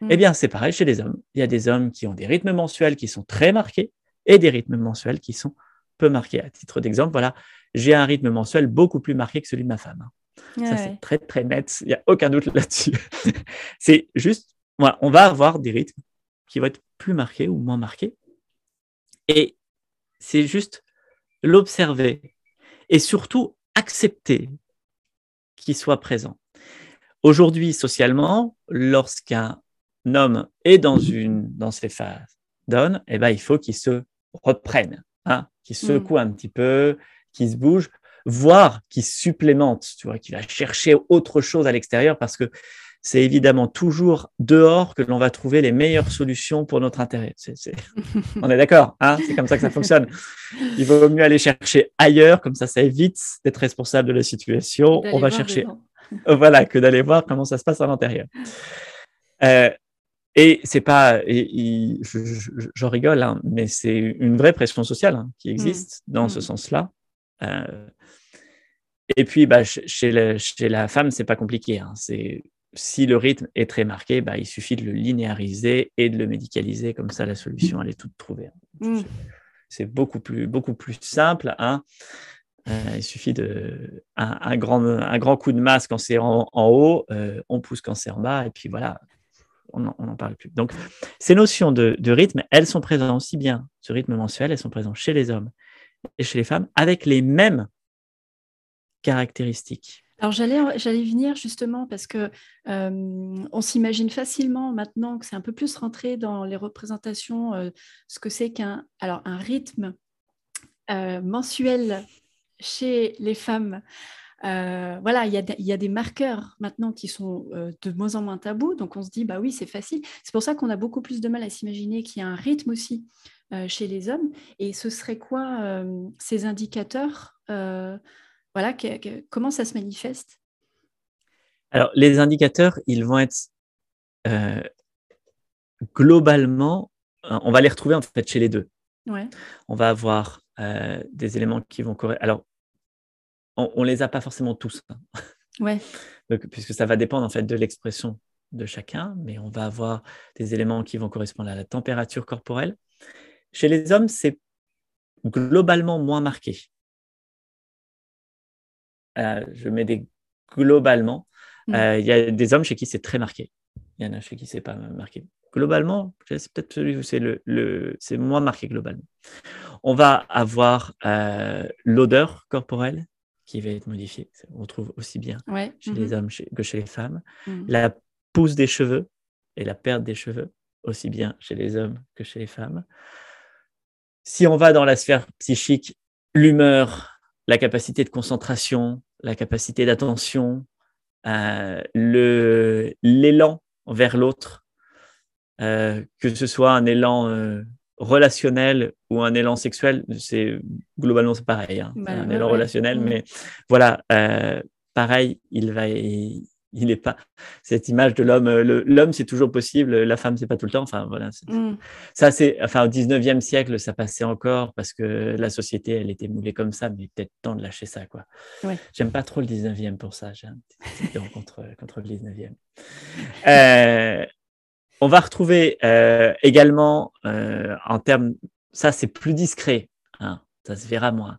Hmm. Eh bien, c'est pareil chez les hommes. Il y a des hommes qui ont des rythmes mensuels qui sont très marqués et des rythmes mensuels qui sont peu marqués. À titre d'exemple, voilà, j'ai un rythme mensuel beaucoup plus marqué que celui de ma femme. Ça, c'est très, très net. Il n'y a aucun doute là-dessus. c'est juste, voilà, on va avoir des rythmes qui vont être plus marqués ou moins marqués. Et c'est juste l'observer et surtout accepter qu'il soit présent. Aujourd'hui, socialement, lorsqu'un homme est dans une dans ces phases donne, eh ben, il faut qu'il se reprenne, hein, qu'il mm. secoue un petit peu, qui se bouge, voire qui supplémente, tu vois, qui va chercher autre chose à l'extérieur parce que c'est évidemment toujours dehors que l'on va trouver les meilleures solutions pour notre intérêt. On est d'accord, hein c'est comme ça que ça fonctionne. Il vaut mieux aller chercher ailleurs, comme ça, ça évite d'être responsable de la situation. On va chercher, voilà, que d'aller voir comment ça se passe à l'intérieur. Euh, et c'est pas, j'en rigole, hein, mais c'est une vraie pression sociale hein, qui existe mmh. dans ce mmh. sens-là. Euh, et puis, bah, chez, la femme, c'est pas compliqué. Hein. C'est si le rythme est très marqué, bah, il suffit de le linéariser et de le médicaliser. Comme ça, la solution, elle est toute trouvée. Hein. Mm. C'est beaucoup plus, beaucoup plus simple. Hein. Euh, il suffit de un, grand, un grand coup de masse quand c'est en, haut, euh, on pousse quand c'est en bas, et puis voilà, on n'en parle plus. Donc, ces notions de, de, rythme, elles sont présentes aussi bien, ce rythme mensuel, elles sont présentes chez les hommes et chez les femmes avec les mêmes caractéristiques. Alors j'allais, j'allais venir justement parce que euh, on s'imagine facilement maintenant que c'est un peu plus rentré dans les représentations euh, ce que c'est qu'un alors un rythme euh, mensuel chez les femmes. voilà, il y, y, a des marqueurs maintenant qui sont de moins en moins tabous, donc on se dit bah oui c'est facile. C'est pour ça qu'on a beaucoup plus de mal à s'imaginer qu'il y a un rythme aussi chez les hommes. Et ce serait quoi euh, ces indicateurs euh, voilà, Comment ça se manifeste? Alors, les indicateurs, ils vont être globalement, on va les retrouver en fait chez les deux. On va avoir des éléments qui vont correspondre. Alors, on ne les a pas forcément tous. Hein. Ouais. puisque ça va dépendre en fait de l'expression de chacun, mais on va avoir des éléments qui vont correspondre à la température corporelle, Chez les hommes, c'est globalement moins marqué. Euh, je mets des globalement. Mm. Euh, il y a des hommes chez qui c'est très marqué. Il y en a chez qui c'est pas marqué. Globalement, c'est peut-être celui où c'est le, c'est moins marqué globalement. On va avoir euh, l'odeur corporelle qui va être modifiée. On trouve aussi bien chez les mm-hmm. hommes que chez les femmes. Mm. La pousse des cheveux et la perte des cheveux, aussi bien chez les hommes que chez les femmes. Si on va dans la sphère psychique, l'humeur, la capacité de concentration, la capacité d'attention, euh, l'élan vers l'autre, euh, que ce soit un élan euh, relationnel ou un élan sexuel, c'est globalement c'est pareil, hein. bah, un élan relationnel, mm. mais voilà, pareil, il va, il n'est pas cette image de l'homme. Euh, l'homme, c'est toujours possible, la femme, c'est pas tout le temps. Enfin, voilà. Mm. Ça, c'est, enfin, au 19e siècle, ça passait encore parce que la société, elle était moulée comme ça, mais peut-être temps de lâcher ça, quoi. J'aime pas trop le 19e pour ça. J'ai un petit contre, contre le 19e. Euh, on va retrouver euh, également, en termes, ça, c'est plus discret, hein, ça se verra moins,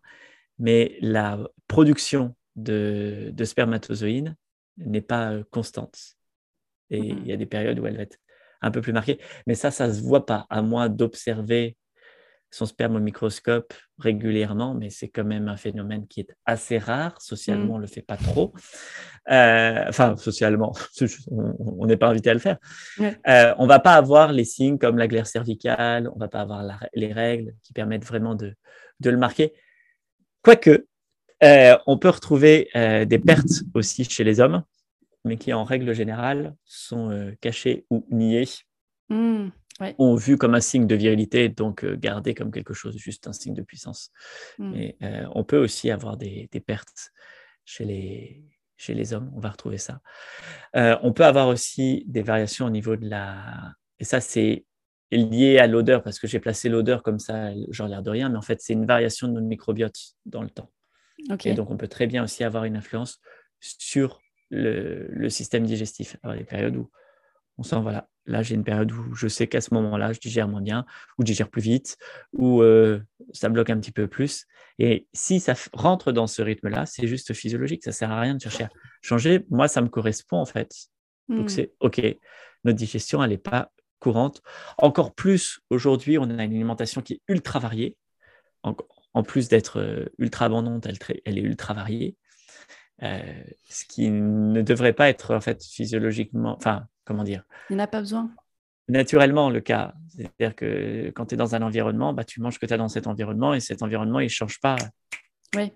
mais la production de, de spermatozoïdes n'est pas euh, constante. Et mmh il y a des périodes où elle va être un peu plus marquée. Mais ça, ça ne se voit pas, à moins d'observer son sperme au microscope régulièrement, mais c'est quand même un phénomène qui est assez rare. Socialement, on ne le fait pas trop. Euh, enfin, socialement, on n'est pas invité à le faire. Euh, on ne va pas avoir les signes comme la glaire cervicale, on ne va pas avoir les règles qui permettent vraiment de, de le marquer. Quoique, euh, on peut retrouver euh, des pertes aussi chez les hommes, mais qui en règle générale sont euh, cachées ou niées, mmh, ou vues comme un signe de virilité, donc gardées comme quelque chose, juste un signe de puissance. Mmh. Mais on peut aussi avoir des, pertes chez les, chez les hommes, on va retrouver ça. on peut avoir aussi des variations au niveau de la... Et ça, c'est lié à l'odeur, parce que j'ai placé l'odeur comme ça, genre l'air de rien, mais en fait, c'est une variation de notre microbiote dans le temps. Et donc, on peut très bien aussi avoir une influence sur le, système digestif. Alors, des périodes où on sent, voilà, là, j'ai une période où je sais qu'à ce moment-là, je digère moins bien, ou je digère plus vite, ou euh, ça bloque un petit peu plus. Et si ça rentre dans ce rythme-là, c'est juste physiologique. Ça ne sert à rien de chercher à changer. Moi, ça me correspond, en fait. Donc, hmm. c'est OK. Notre digestion, elle n'est pas courante. Encore plus, aujourd'hui, on a une alimentation qui est ultra variée en plus d'être euh, ultra abondante, elle, est ultra variée. Euh, ce qui ne devrait pas être en fait physiologiquement, enfin, comment dire? Il n'a pas besoin. Naturellement, le cas. C'est-à-dire que quand tu es dans un environnement, bah, tu manges ce que tu as dans cet environnement et cet environnement, il ne change pas oui.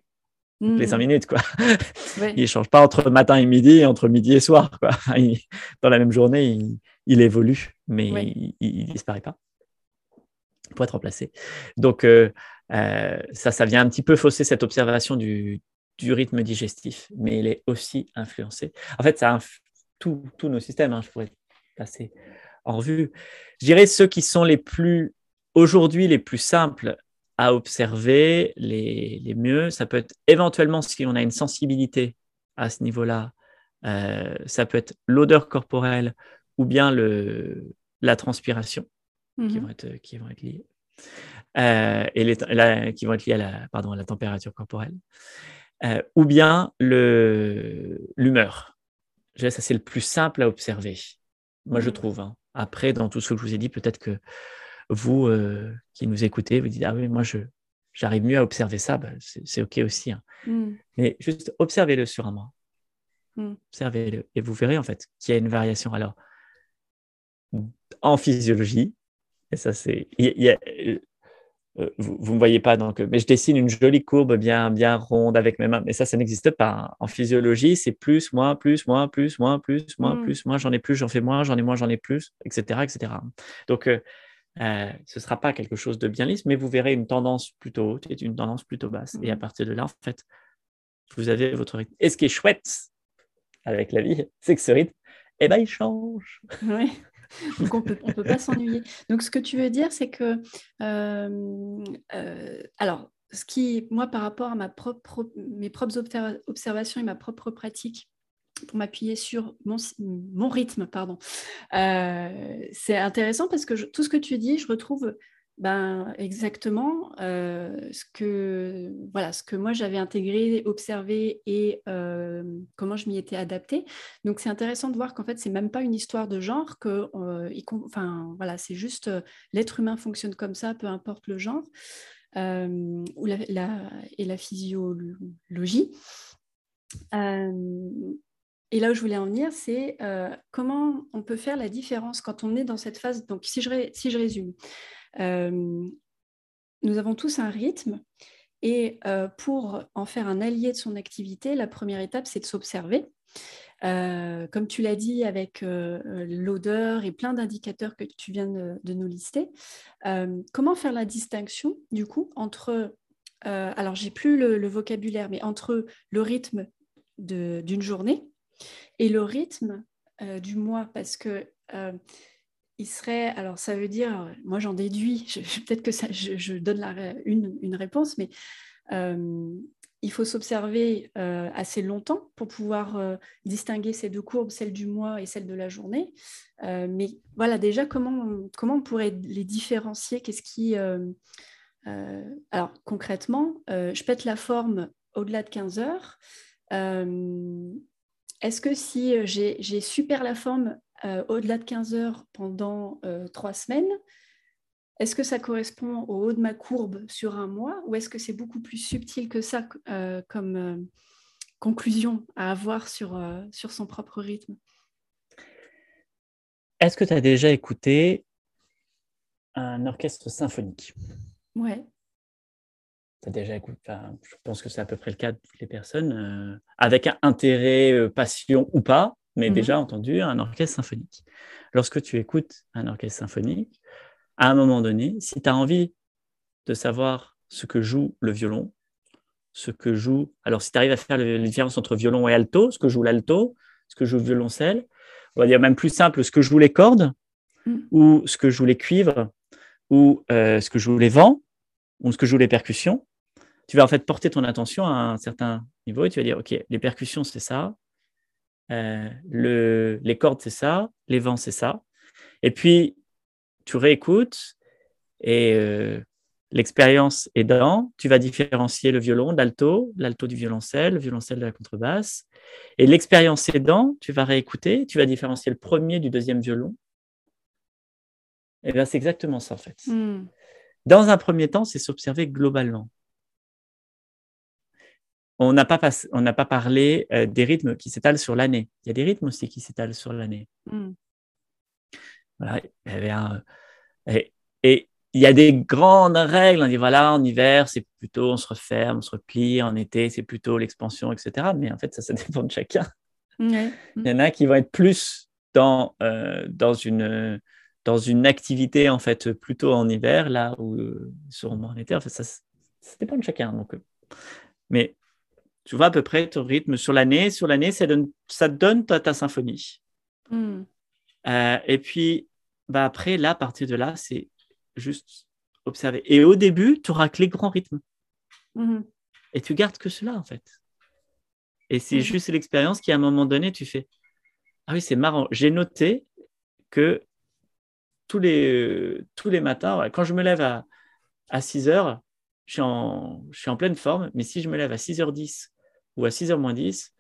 les cinq mmh. minutes. Quoi. Il ne change pas entre matin et midi et entre midi et soir. Quoi. dans la même journée, il, évolue, mais il ne disparaît pas pour être remplacé. Donc, euh, euh, ça, ça vient un petit peu fausser cette observation du, rythme digestif, mais il est aussi influencé. En fait, ça tous nos systèmes, hein, je pourrais passer en revue. Je dirais ceux qui sont les plus, aujourd'hui, les plus simples à observer, les, mieux, ça peut être éventuellement si on a une sensibilité à ce niveau-là, euh, ça peut être l'odeur corporelle ou bien le, la transpiration qui, mmh vont être, qui vont être liées. Euh, et les, qui vont être liés à la, pardon, à la température corporelle, euh, ou bien l'humeur. Ça, c'est le plus simple à observer, moi je mmh. trouve. Hein. Après, dans tout ce que je vous ai dit, peut-être que vous euh, qui nous écoutez, vous dites Ah oui, moi je, j'arrive mieux à observer ça, bah, c'est, OK aussi. Hein. Mmh. Mais juste observez-le sur un mois. Mmh. Observez-le et vous verrez en fait qu'il y a une variation. Alors, en physiologie, et ça c'est, vous ne me voyez pas, donc, mais je dessine une jolie courbe bien, bien ronde avec mes mains. Mais ça, ça n'existe pas. En physiologie, c'est plus, moins, plus, moins, plus, moins, plus, moins, mm. plus, moins, j'en ai plus, j'en fais moins, j'en ai moins, j'en ai plus, etc. etc. Donc, euh, euh, ce ne sera pas quelque chose de bien lisse, mais vous verrez une tendance plutôt haute et une tendance plutôt basse. Et à mm. partir de là, en fait, vous avez votre rythme. Et ce qui est chouette avec la vie, c'est que ce rythme, eh ben, il change. Oui. Donc on ne peut pas s'ennuyer. Donc ce que tu veux dire, c'est que, euh, euh, alors, ce qui, moi, par rapport à mes propres observations et ma propre pratique, pour m'appuyer sur mon, mon, rythme, pardon, euh, c'est intéressant parce que tout ce que tu dis, je retrouve ben, exactement euh, ce, que, voilà, ce que moi j'avais intégré, observé et euh, comment je m'y étais adaptée. Donc c'est intéressant de voir qu'en fait, c'est même pas une histoire de genre, que euh, voilà, c'est juste l'être humain fonctionne comme ça, peu importe le genre, ou la, et la physiologie. Et là où je voulais en venir, c'est comment on peut faire la différence quand on est dans cette phase. Donc, si je, si je résume, nous avons tous un rythme et euh, pour en faire un allié de son activité, la première étape, c'est de s'observer. Euh, comme tu l'as dit, avec l'odeur et plein d'indicateurs que tu viens de, nous lister, comment faire la distinction, du coup, entre, alors j'ai plus le, le, vocabulaire, mais entre le rythme d'une journée et le rythme du mois, parce que il serait, alors ça veut dire, moi j'en déduis, peut-être que ça, je, donne la, une, une, réponse, mais euh, il faut s'observer euh, assez longtemps pour pouvoir euh, distinguer ces deux courbes, celle du mois et celle de la journée. mais voilà, déjà, comment, comment on pourrait les différencier? Qu'est-ce qui. alors concrètement, je pète la forme au-delà de 15 heures. Est-ce que si j'ai super la forme euh, au-delà de 15 heures pendant euh, trois semaines, est-ce que ça correspond au haut de ma courbe sur un mois ou est-ce que c'est beaucoup plus subtil que ça euh, comme conclusion à avoir sur, sur son propre rythme? Est-ce que tu as déjà écouté un orchestre symphonique? Ouais. Tu as déjà écouté, je pense que c'est à peu près le cas de toutes les personnes, avec un intérêt, passion ou pas, mais mhm. déjà entendu un orchestre symphonique. Lorsque tu écoutes un orchestre symphonique, à un moment donné, si tu as envie de savoir ce que joue le violon, ce que joue. Alors, si tu arrives à faire la différence entre violon et alto, ce que joue l'alto, ce que joue le violoncelle, on va dire même plus simple, ce que jouent les cordes, mm. ou ce que jouent les cuivres, ou euh, ce que jouent les vents, ou ce que jouent les percussions, tu vas en fait porter ton attention à un certain niveau et tu vas dire, OK, les percussions, c'est ça, euh, le, les cordes, c'est ça, les vents, c'est ça. Et puis, tu réécoutes et euh, l'expérience aidant, tu vas différencier le violon l'alto, l'alto du violoncelle, le violoncelle de la contrebasse. Et l'expérience aidant, tu vas réécouter, tu vas différencier le premier du deuxième violon. Et bien, c'est exactement ça, en fait. Hmm. Dans un premier temps, c'est s'observer globalement on n'a pas, pas parlé euh, des rythmes qui s'étalent sur l'année. Il y a des rythmes aussi qui s'étalent sur l'année. Hmm. Voilà, et, il y a des grandes règles. On dit voilà, en hiver, c'est plutôt on se referme, on se replie. En été, c'est plutôt l'expansion, etc. Mais en fait, ça, ça dépend de chacun. Il y en a qui vont être plus dans, euh, dans, une, dans une activité en fait plutôt en hiver, là où euh, ils seront en été. En fait, ça, ça dépend de chacun. Donc, mais tu vois à peu près ton rythme sur l'année. Sur l'année, ça, donne, ça te donne ta, symphonie. Hmm. Euh, et puis, bah après, là, à partir de là, c'est juste observer. Et au début, tu auras que les grands rythmes. Hmm. Et tu gardes que cela, en fait. Et c'est hmm. juste l'expérience qui, à un moment donné, tu fais Ah oui, c'est marrant. J'ai noté que tous les, tous les matins, quand je me lève à, à 6 heures, je suis, en, je suis en pleine forme, mais si je me lève à 6h10 ou à 6h moins 10,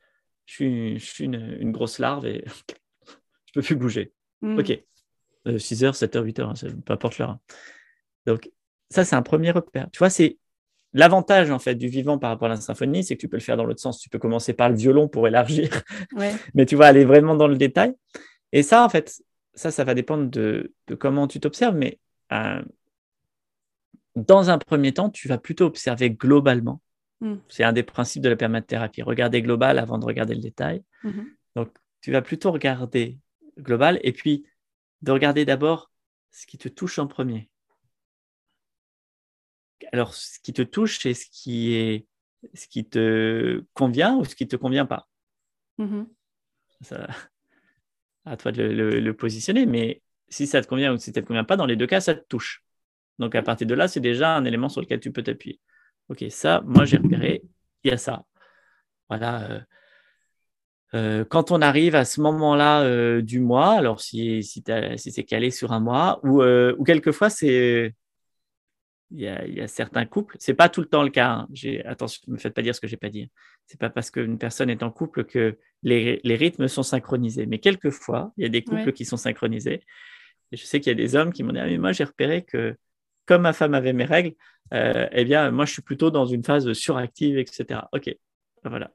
je suis, je suis une, grosse larve et je peux plus bouger. Hmm. Ok, 6h, 7h, 8h, peu importe l'heure. Hein. Donc, ça, c'est un premier repère. Tu vois, c'est l'avantage en fait du vivant par rapport à la symphonie, c'est que tu peux le faire dans l'autre sens. Tu peux commencer par le violon pour élargir, mais tu vas aller vraiment dans le détail. Et ça, en fait, ça, ça va dépendre de, comment tu t'observes, mais euh, dans un premier temps, tu vas plutôt observer globalement Mm. C'est un des principes de la permathérapie. Regarder global avant de regarder le détail. Mm-hmm. Donc, tu vas plutôt regarder global et puis de regarder d'abord ce qui te touche en premier. Alors, ce qui te touche, c'est ce qui est ce qui te convient ou ce qui ne te convient pas. Ça, à toi de le, positionner, mais si ça te convient ou si ça ne te convient pas, dans les deux cas, ça te touche. Donc, à partir de là, c'est déjà un élément sur lequel tu peux t'appuyer. Ok, ça, moi j'ai repéré, il y a ça. Voilà. Euh, euh, quand on arrive à ce moment-là euh, du mois, alors si, si, c'est calé sur un mois, ou, ou quelquefois c'est il y, a, certains couples, c'est pas tout le temps le cas. Hein. Attention, ne me faites pas dire ce que j'ai pas dit. C'est pas parce qu'une personne est en couple que les, rythmes sont synchronisés. Mais quelquefois, il y a des couples qui sont synchronisés. Et je sais qu'il y a des hommes qui m'ont dit ah, mais moi j'ai repéré que comme ma femme avait mes règles, euh, eh bien moi je suis plutôt dans une phase suractive, etc. Ok, ben voilà.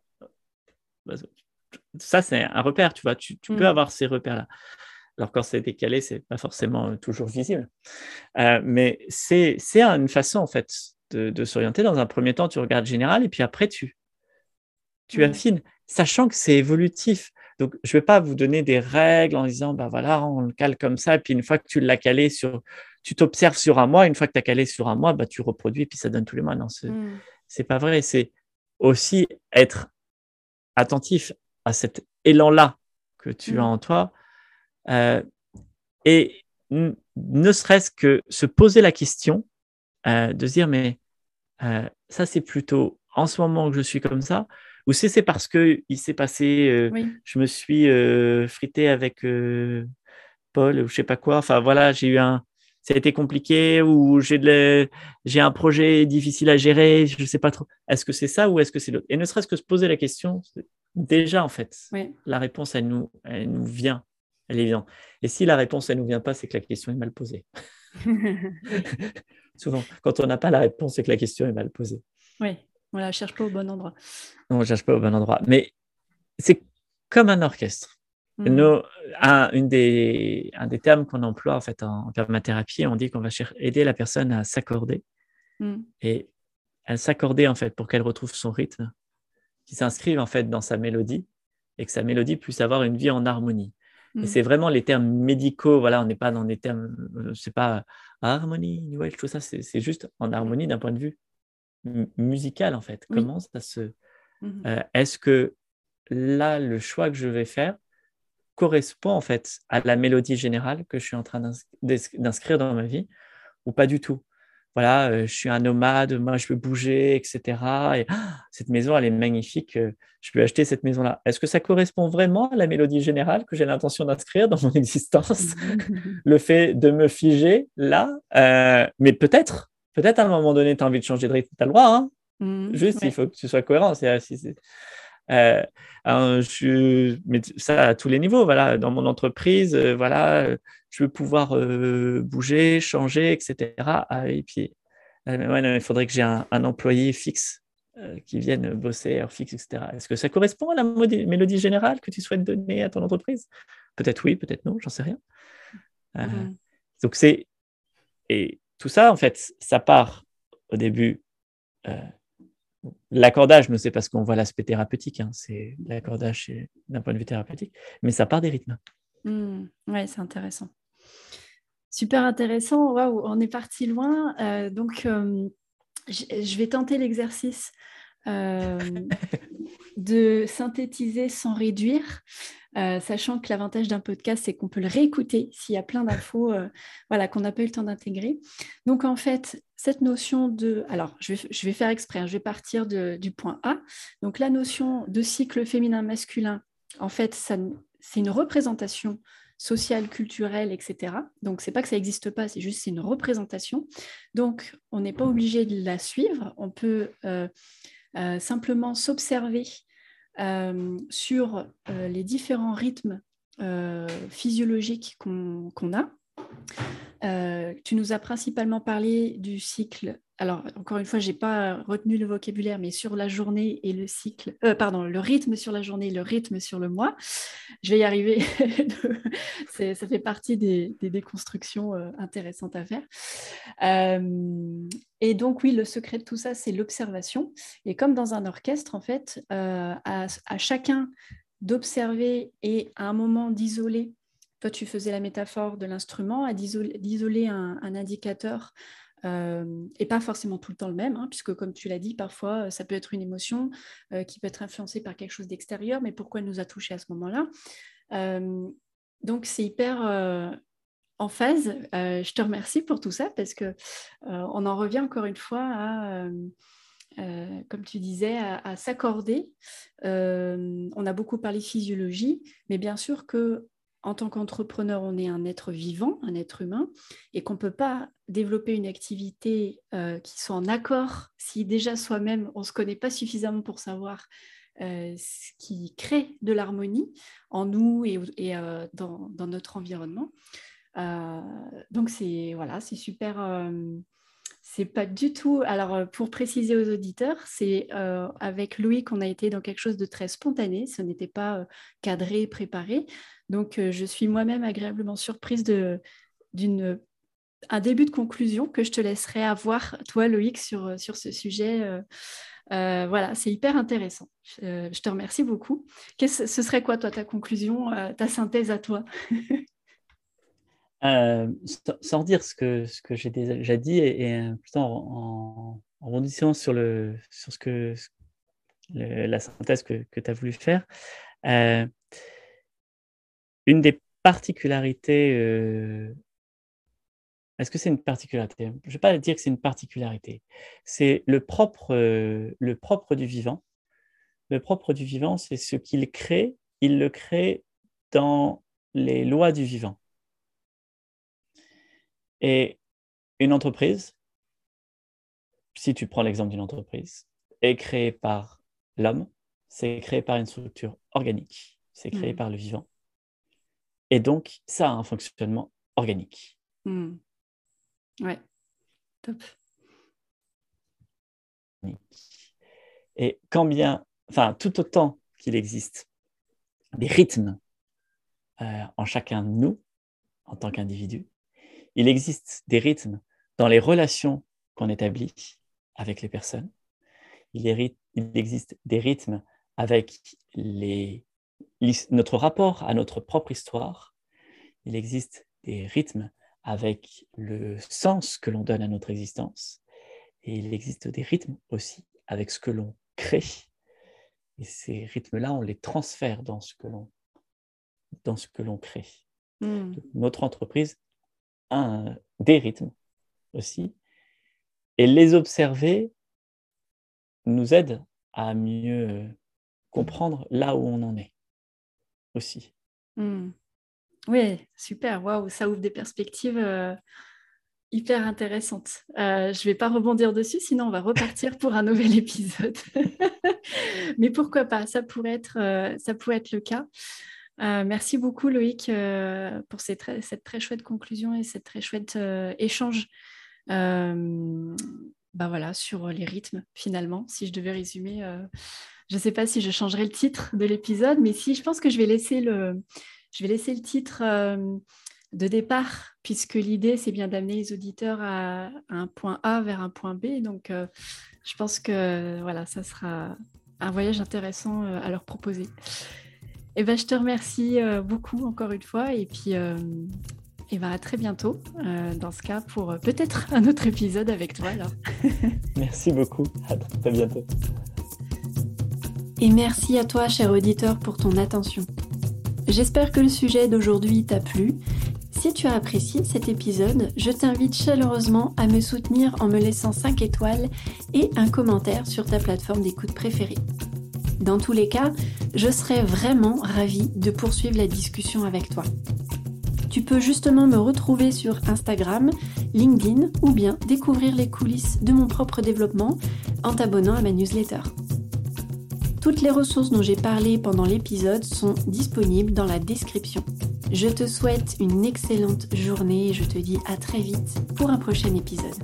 Ça c'est un repère, tu vois. Tu, peux mm. avoir ces repères là. Alors quand c'est décalé, c'est pas forcément euh, toujours visible. Euh, mais c'est une façon en fait de, s'orienter. Dans un premier temps, tu regardes général et puis après tu, tu mmh. affines, sachant que c'est évolutif. Donc je ne vais pas vous donner des règles en disant bah voilà, on le cale comme ça. Et puis une fois que tu l'as calé sur, tu t'observes sur un mois. Une fois que tu as calé sur un mois, bah, tu reproduis et puis ça donne tous les mois. Non, c'est mmh. pas vrai. C'est aussi être attentif à cet élan-là que tu as mmh. en toi euh, et ne serait-ce que se poser la question euh, de se dire, mais euh, ça, c'est plutôt en ce moment que je suis comme ça, ou si c'est parce que il s'est passé, je me suis frité avec Paul ou je sais pas quoi. Enfin voilà, j'ai eu un, ça a été compliqué ou j'ai j'ai un projet difficile à gérer, je ne sais pas trop. Est-ce que c'est ça ou est-ce que c'est l'autre? Et ne serait-ce que se poser la question, déjà en fait, la réponse elle nous, elle nous vient elle est évidente. Et si la réponse, elle ne nous vient pas, c'est que la question est mal posée. Souvent, quand on n'a pas la réponse, c'est que la question est mal posée. Oui, on ne la cherche pas au bon endroit. On ne cherche pas au bon endroit. Mais c'est comme un orchestre. Mm. un, une des, un des termes qu'on emploie en fait en, permathérapie, on dit qu'on va aider la personne à s'accorder mm. et à s'accorder en fait pour qu'elle retrouve son rythme, qui s'inscrive en fait dans sa mélodie et que sa mélodie puisse avoir une vie en harmonie. Et mm. c'est vraiment les termes médicaux, voilà, on n'est pas dans des termes, euh, c'est pas harmonie, ouais, tout ça, c'est juste en harmonie d'un point de vue musical, en fait. Comment ça se. Mm-hmm. Euh, est-ce que là, le choix que je vais faire correspond, en fait, à la mélodie générale que je suis en train d'inscrire dans ma vie ou pas du tout voilà, euh, je suis un nomade, moi je peux bouger, etc. Et ah, cette maison, elle est magnifique, euh, je peux acheter cette maison-là. Est-ce que ça correspond vraiment à la mélodie générale que j'ai l'intention d'inscrire dans mon existence? Le fait de me figer là, euh, mais peut-être, peut-être à un moment donné, tu as envie de changer de rythme, tu as le droit. Hein mmh, Juste, il faut que tu sois cohérent. Euh, je, mais ça à tous les niveaux. Voilà, dans mon entreprise, euh, voilà, je veux pouvoir euh, bouger, changer, etc. Ah, et puis, il faudrait que j'ai un, employé fixe qui vienne bosser, heure fixe, etc. Est-ce que ça correspond à la mélodie générale que tu souhaites donner à ton entreprise? Peut-être oui, peut-être non, j'en sais rien. Donc c'est et tout ça en fait, ça part au début L'accordage, ne c'est pas ce qu'on voit l'aspect thérapeutique, hein. c'est l'accordage d'un point de vue thérapeutique, mais ça part des rythmes. Mmh. oui, c'est intéressant. Super intéressant. Waouh, on est parti loin. Euh, donc, euh, je vais tenter l'exercice euh, de synthétiser sans réduire. Euh, sachant que l'avantage d'un podcast, c'est qu'on peut le réécouter s'il y a plein d'infos euh, voilà, qu'on n'a pas eu le temps d'intégrer. Donc en fait, cette notion de... Alors, je vais, faire exprès, hein, je vais partir du point A. Donc la notion de cycle féminin-masculin, en fait, c'est une représentation sociale, culturelle, etc. Donc, c'est pas que ça n'existe pas, c'est juste c'est une représentation. Donc, on n'est pas obligé de la suivre. On peut euh, simplement s'observer sur euh, les différents rythmes euh, physiologiques qu'on a. tu nous as principalement parlé du cycle. Alors, encore une fois, je n'ai pas retenu le vocabulaire, mais sur la journée et le cycle, pardon, le rythme sur la journée, le rythme sur le mois. Je vais y arriver. ça fait partie des, déconstructions intéressantes à faire. Et donc, oui, le secret de tout ça, c'est l'observation. Et comme dans un orchestre, en fait, euh, à, chacun d'observer et à un moment d'isoler, toi, tu faisais la métaphore de l'instrument, d'isoler un, indicateur. Et pas forcément tout le temps le même, hein, puisque comme tu l'as dit, parfois ça peut être une émotion qui peut être influencée par quelque chose d'extérieur, mais pourquoi elle nous a touché à ce moment-là? Donc c'est hyper en phase. Je te remercie pour tout ça parce que on en revient encore une fois à, comme tu disais, à, s'accorder. on a beaucoup parlé physiologie, mais bien sûr que en tant qu'entrepreneur, on est un être vivant, un être humain, et qu'on ne peut pas développer une activité euh, qui soit en accord si déjà soi-même, on ne se connaît pas suffisamment pour savoir euh, ce qui crée de l'harmonie en nous et, euh, dans, notre environnement. donc c'est voilà, c'est super c'est pas du tout. Alors, euh, pour préciser aux auditeurs, c'est euh, avec Louis qu'on a été dans quelque chose de très spontané. Ce n'était pas euh, cadré, préparé. Donc, je suis moi-même agréablement surprise de, d'une un début de conclusion que je te laisserai avoir, toi, Loïc, sur, sur ce sujet. voilà, c'est hyper intéressant. Je, je, te remercie beaucoup. ce serait quoi, toi, ta conclusion, ta synthèse à toi? Euh, sans dire ce que, j'ai déjà dit et, plutôt en, en, rebondissant sur, ce que, la synthèse que, que tu as voulu faire, euh, une des particularités, euh, est-ce que c'est une particularité? Je ne vais pas dire que c'est une particularité, c'est le propre du vivant. Le propre du vivant, c'est ce qu'il crée, il le crée dans les lois du vivant. Et une entreprise, si tu prends l'exemple d'une entreprise, est créée par l'homme, c'est créé par une structure organique, c'est créé hmm. par le vivant. Et donc, ça a un fonctionnement organique. Hmm. Ouais, top. Et quand bien, enfin, tout autant qu'il existe des rythmes euh, en chacun de nous, en tant qu'individu, il existe des rythmes dans les relations qu'on établit avec les personnes. Il, existe des rythmes avec notre rapport à notre propre histoire. Il existe des rythmes avec le sens que l'on donne à notre existence. Et il existe des rythmes aussi avec ce que l'on crée. Et ces rythmes-là, on les transfère dans ce que l'on dans ce que l'on crée. Hmm. Notre entreprise des rythmes aussi. Et les observer nous aide à mieux comprendre là où on en est aussi. Hmm. Oui, super, waouh, ça ouvre des perspectives euh, hyper intéressantes. Euh, je ne vais pas rebondir dessus, sinon on va repartir pour un nouvel épisode. Mais pourquoi pas, ça pourrait être, euh, ça pourrait être le cas. Euh, merci beaucoup Loïc euh, pour cette très, chouette conclusion et cette très chouette euh, échange bah voilà, sur les rythmes finalement. Si je devais résumer, je ne sais pas si je changerais le titre de l'épisode, mais si je pense que je vais laisser le, je vais laisser le titre de départ, puisque l'idée c'est bien d'amener les auditeurs à, à, un point A vers un point B. Donc je pense que voilà, ça sera un voyage intéressant à leur proposer. Eh ben, je te remercie euh, beaucoup encore une fois et puis euh, et ben, à très bientôt euh, dans ce cas pour peut-être un autre épisode avec toi alors. merci beaucoup, à très bientôt. Et merci à toi cher auditeur pour ton attention. J'espère que le sujet d'aujourd'hui t'a plu. Si tu as apprécié cet épisode, je t'invite chaleureusement à me soutenir en me laissant 5 étoiles et un commentaire sur ta plateforme d'écoute préférée. Dans tous les cas, je serais vraiment ravie de poursuivre la discussion avec toi. Tu peux justement me retrouver sur Instagram, LinkedIn ou bien découvrir les coulisses de mon propre développement en t'abonnant à ma newsletter. Toutes les ressources dont j'ai parlé pendant l'épisode sont disponibles dans la description. Je te souhaite une excellente journée et je te dis à très vite pour un prochain épisode.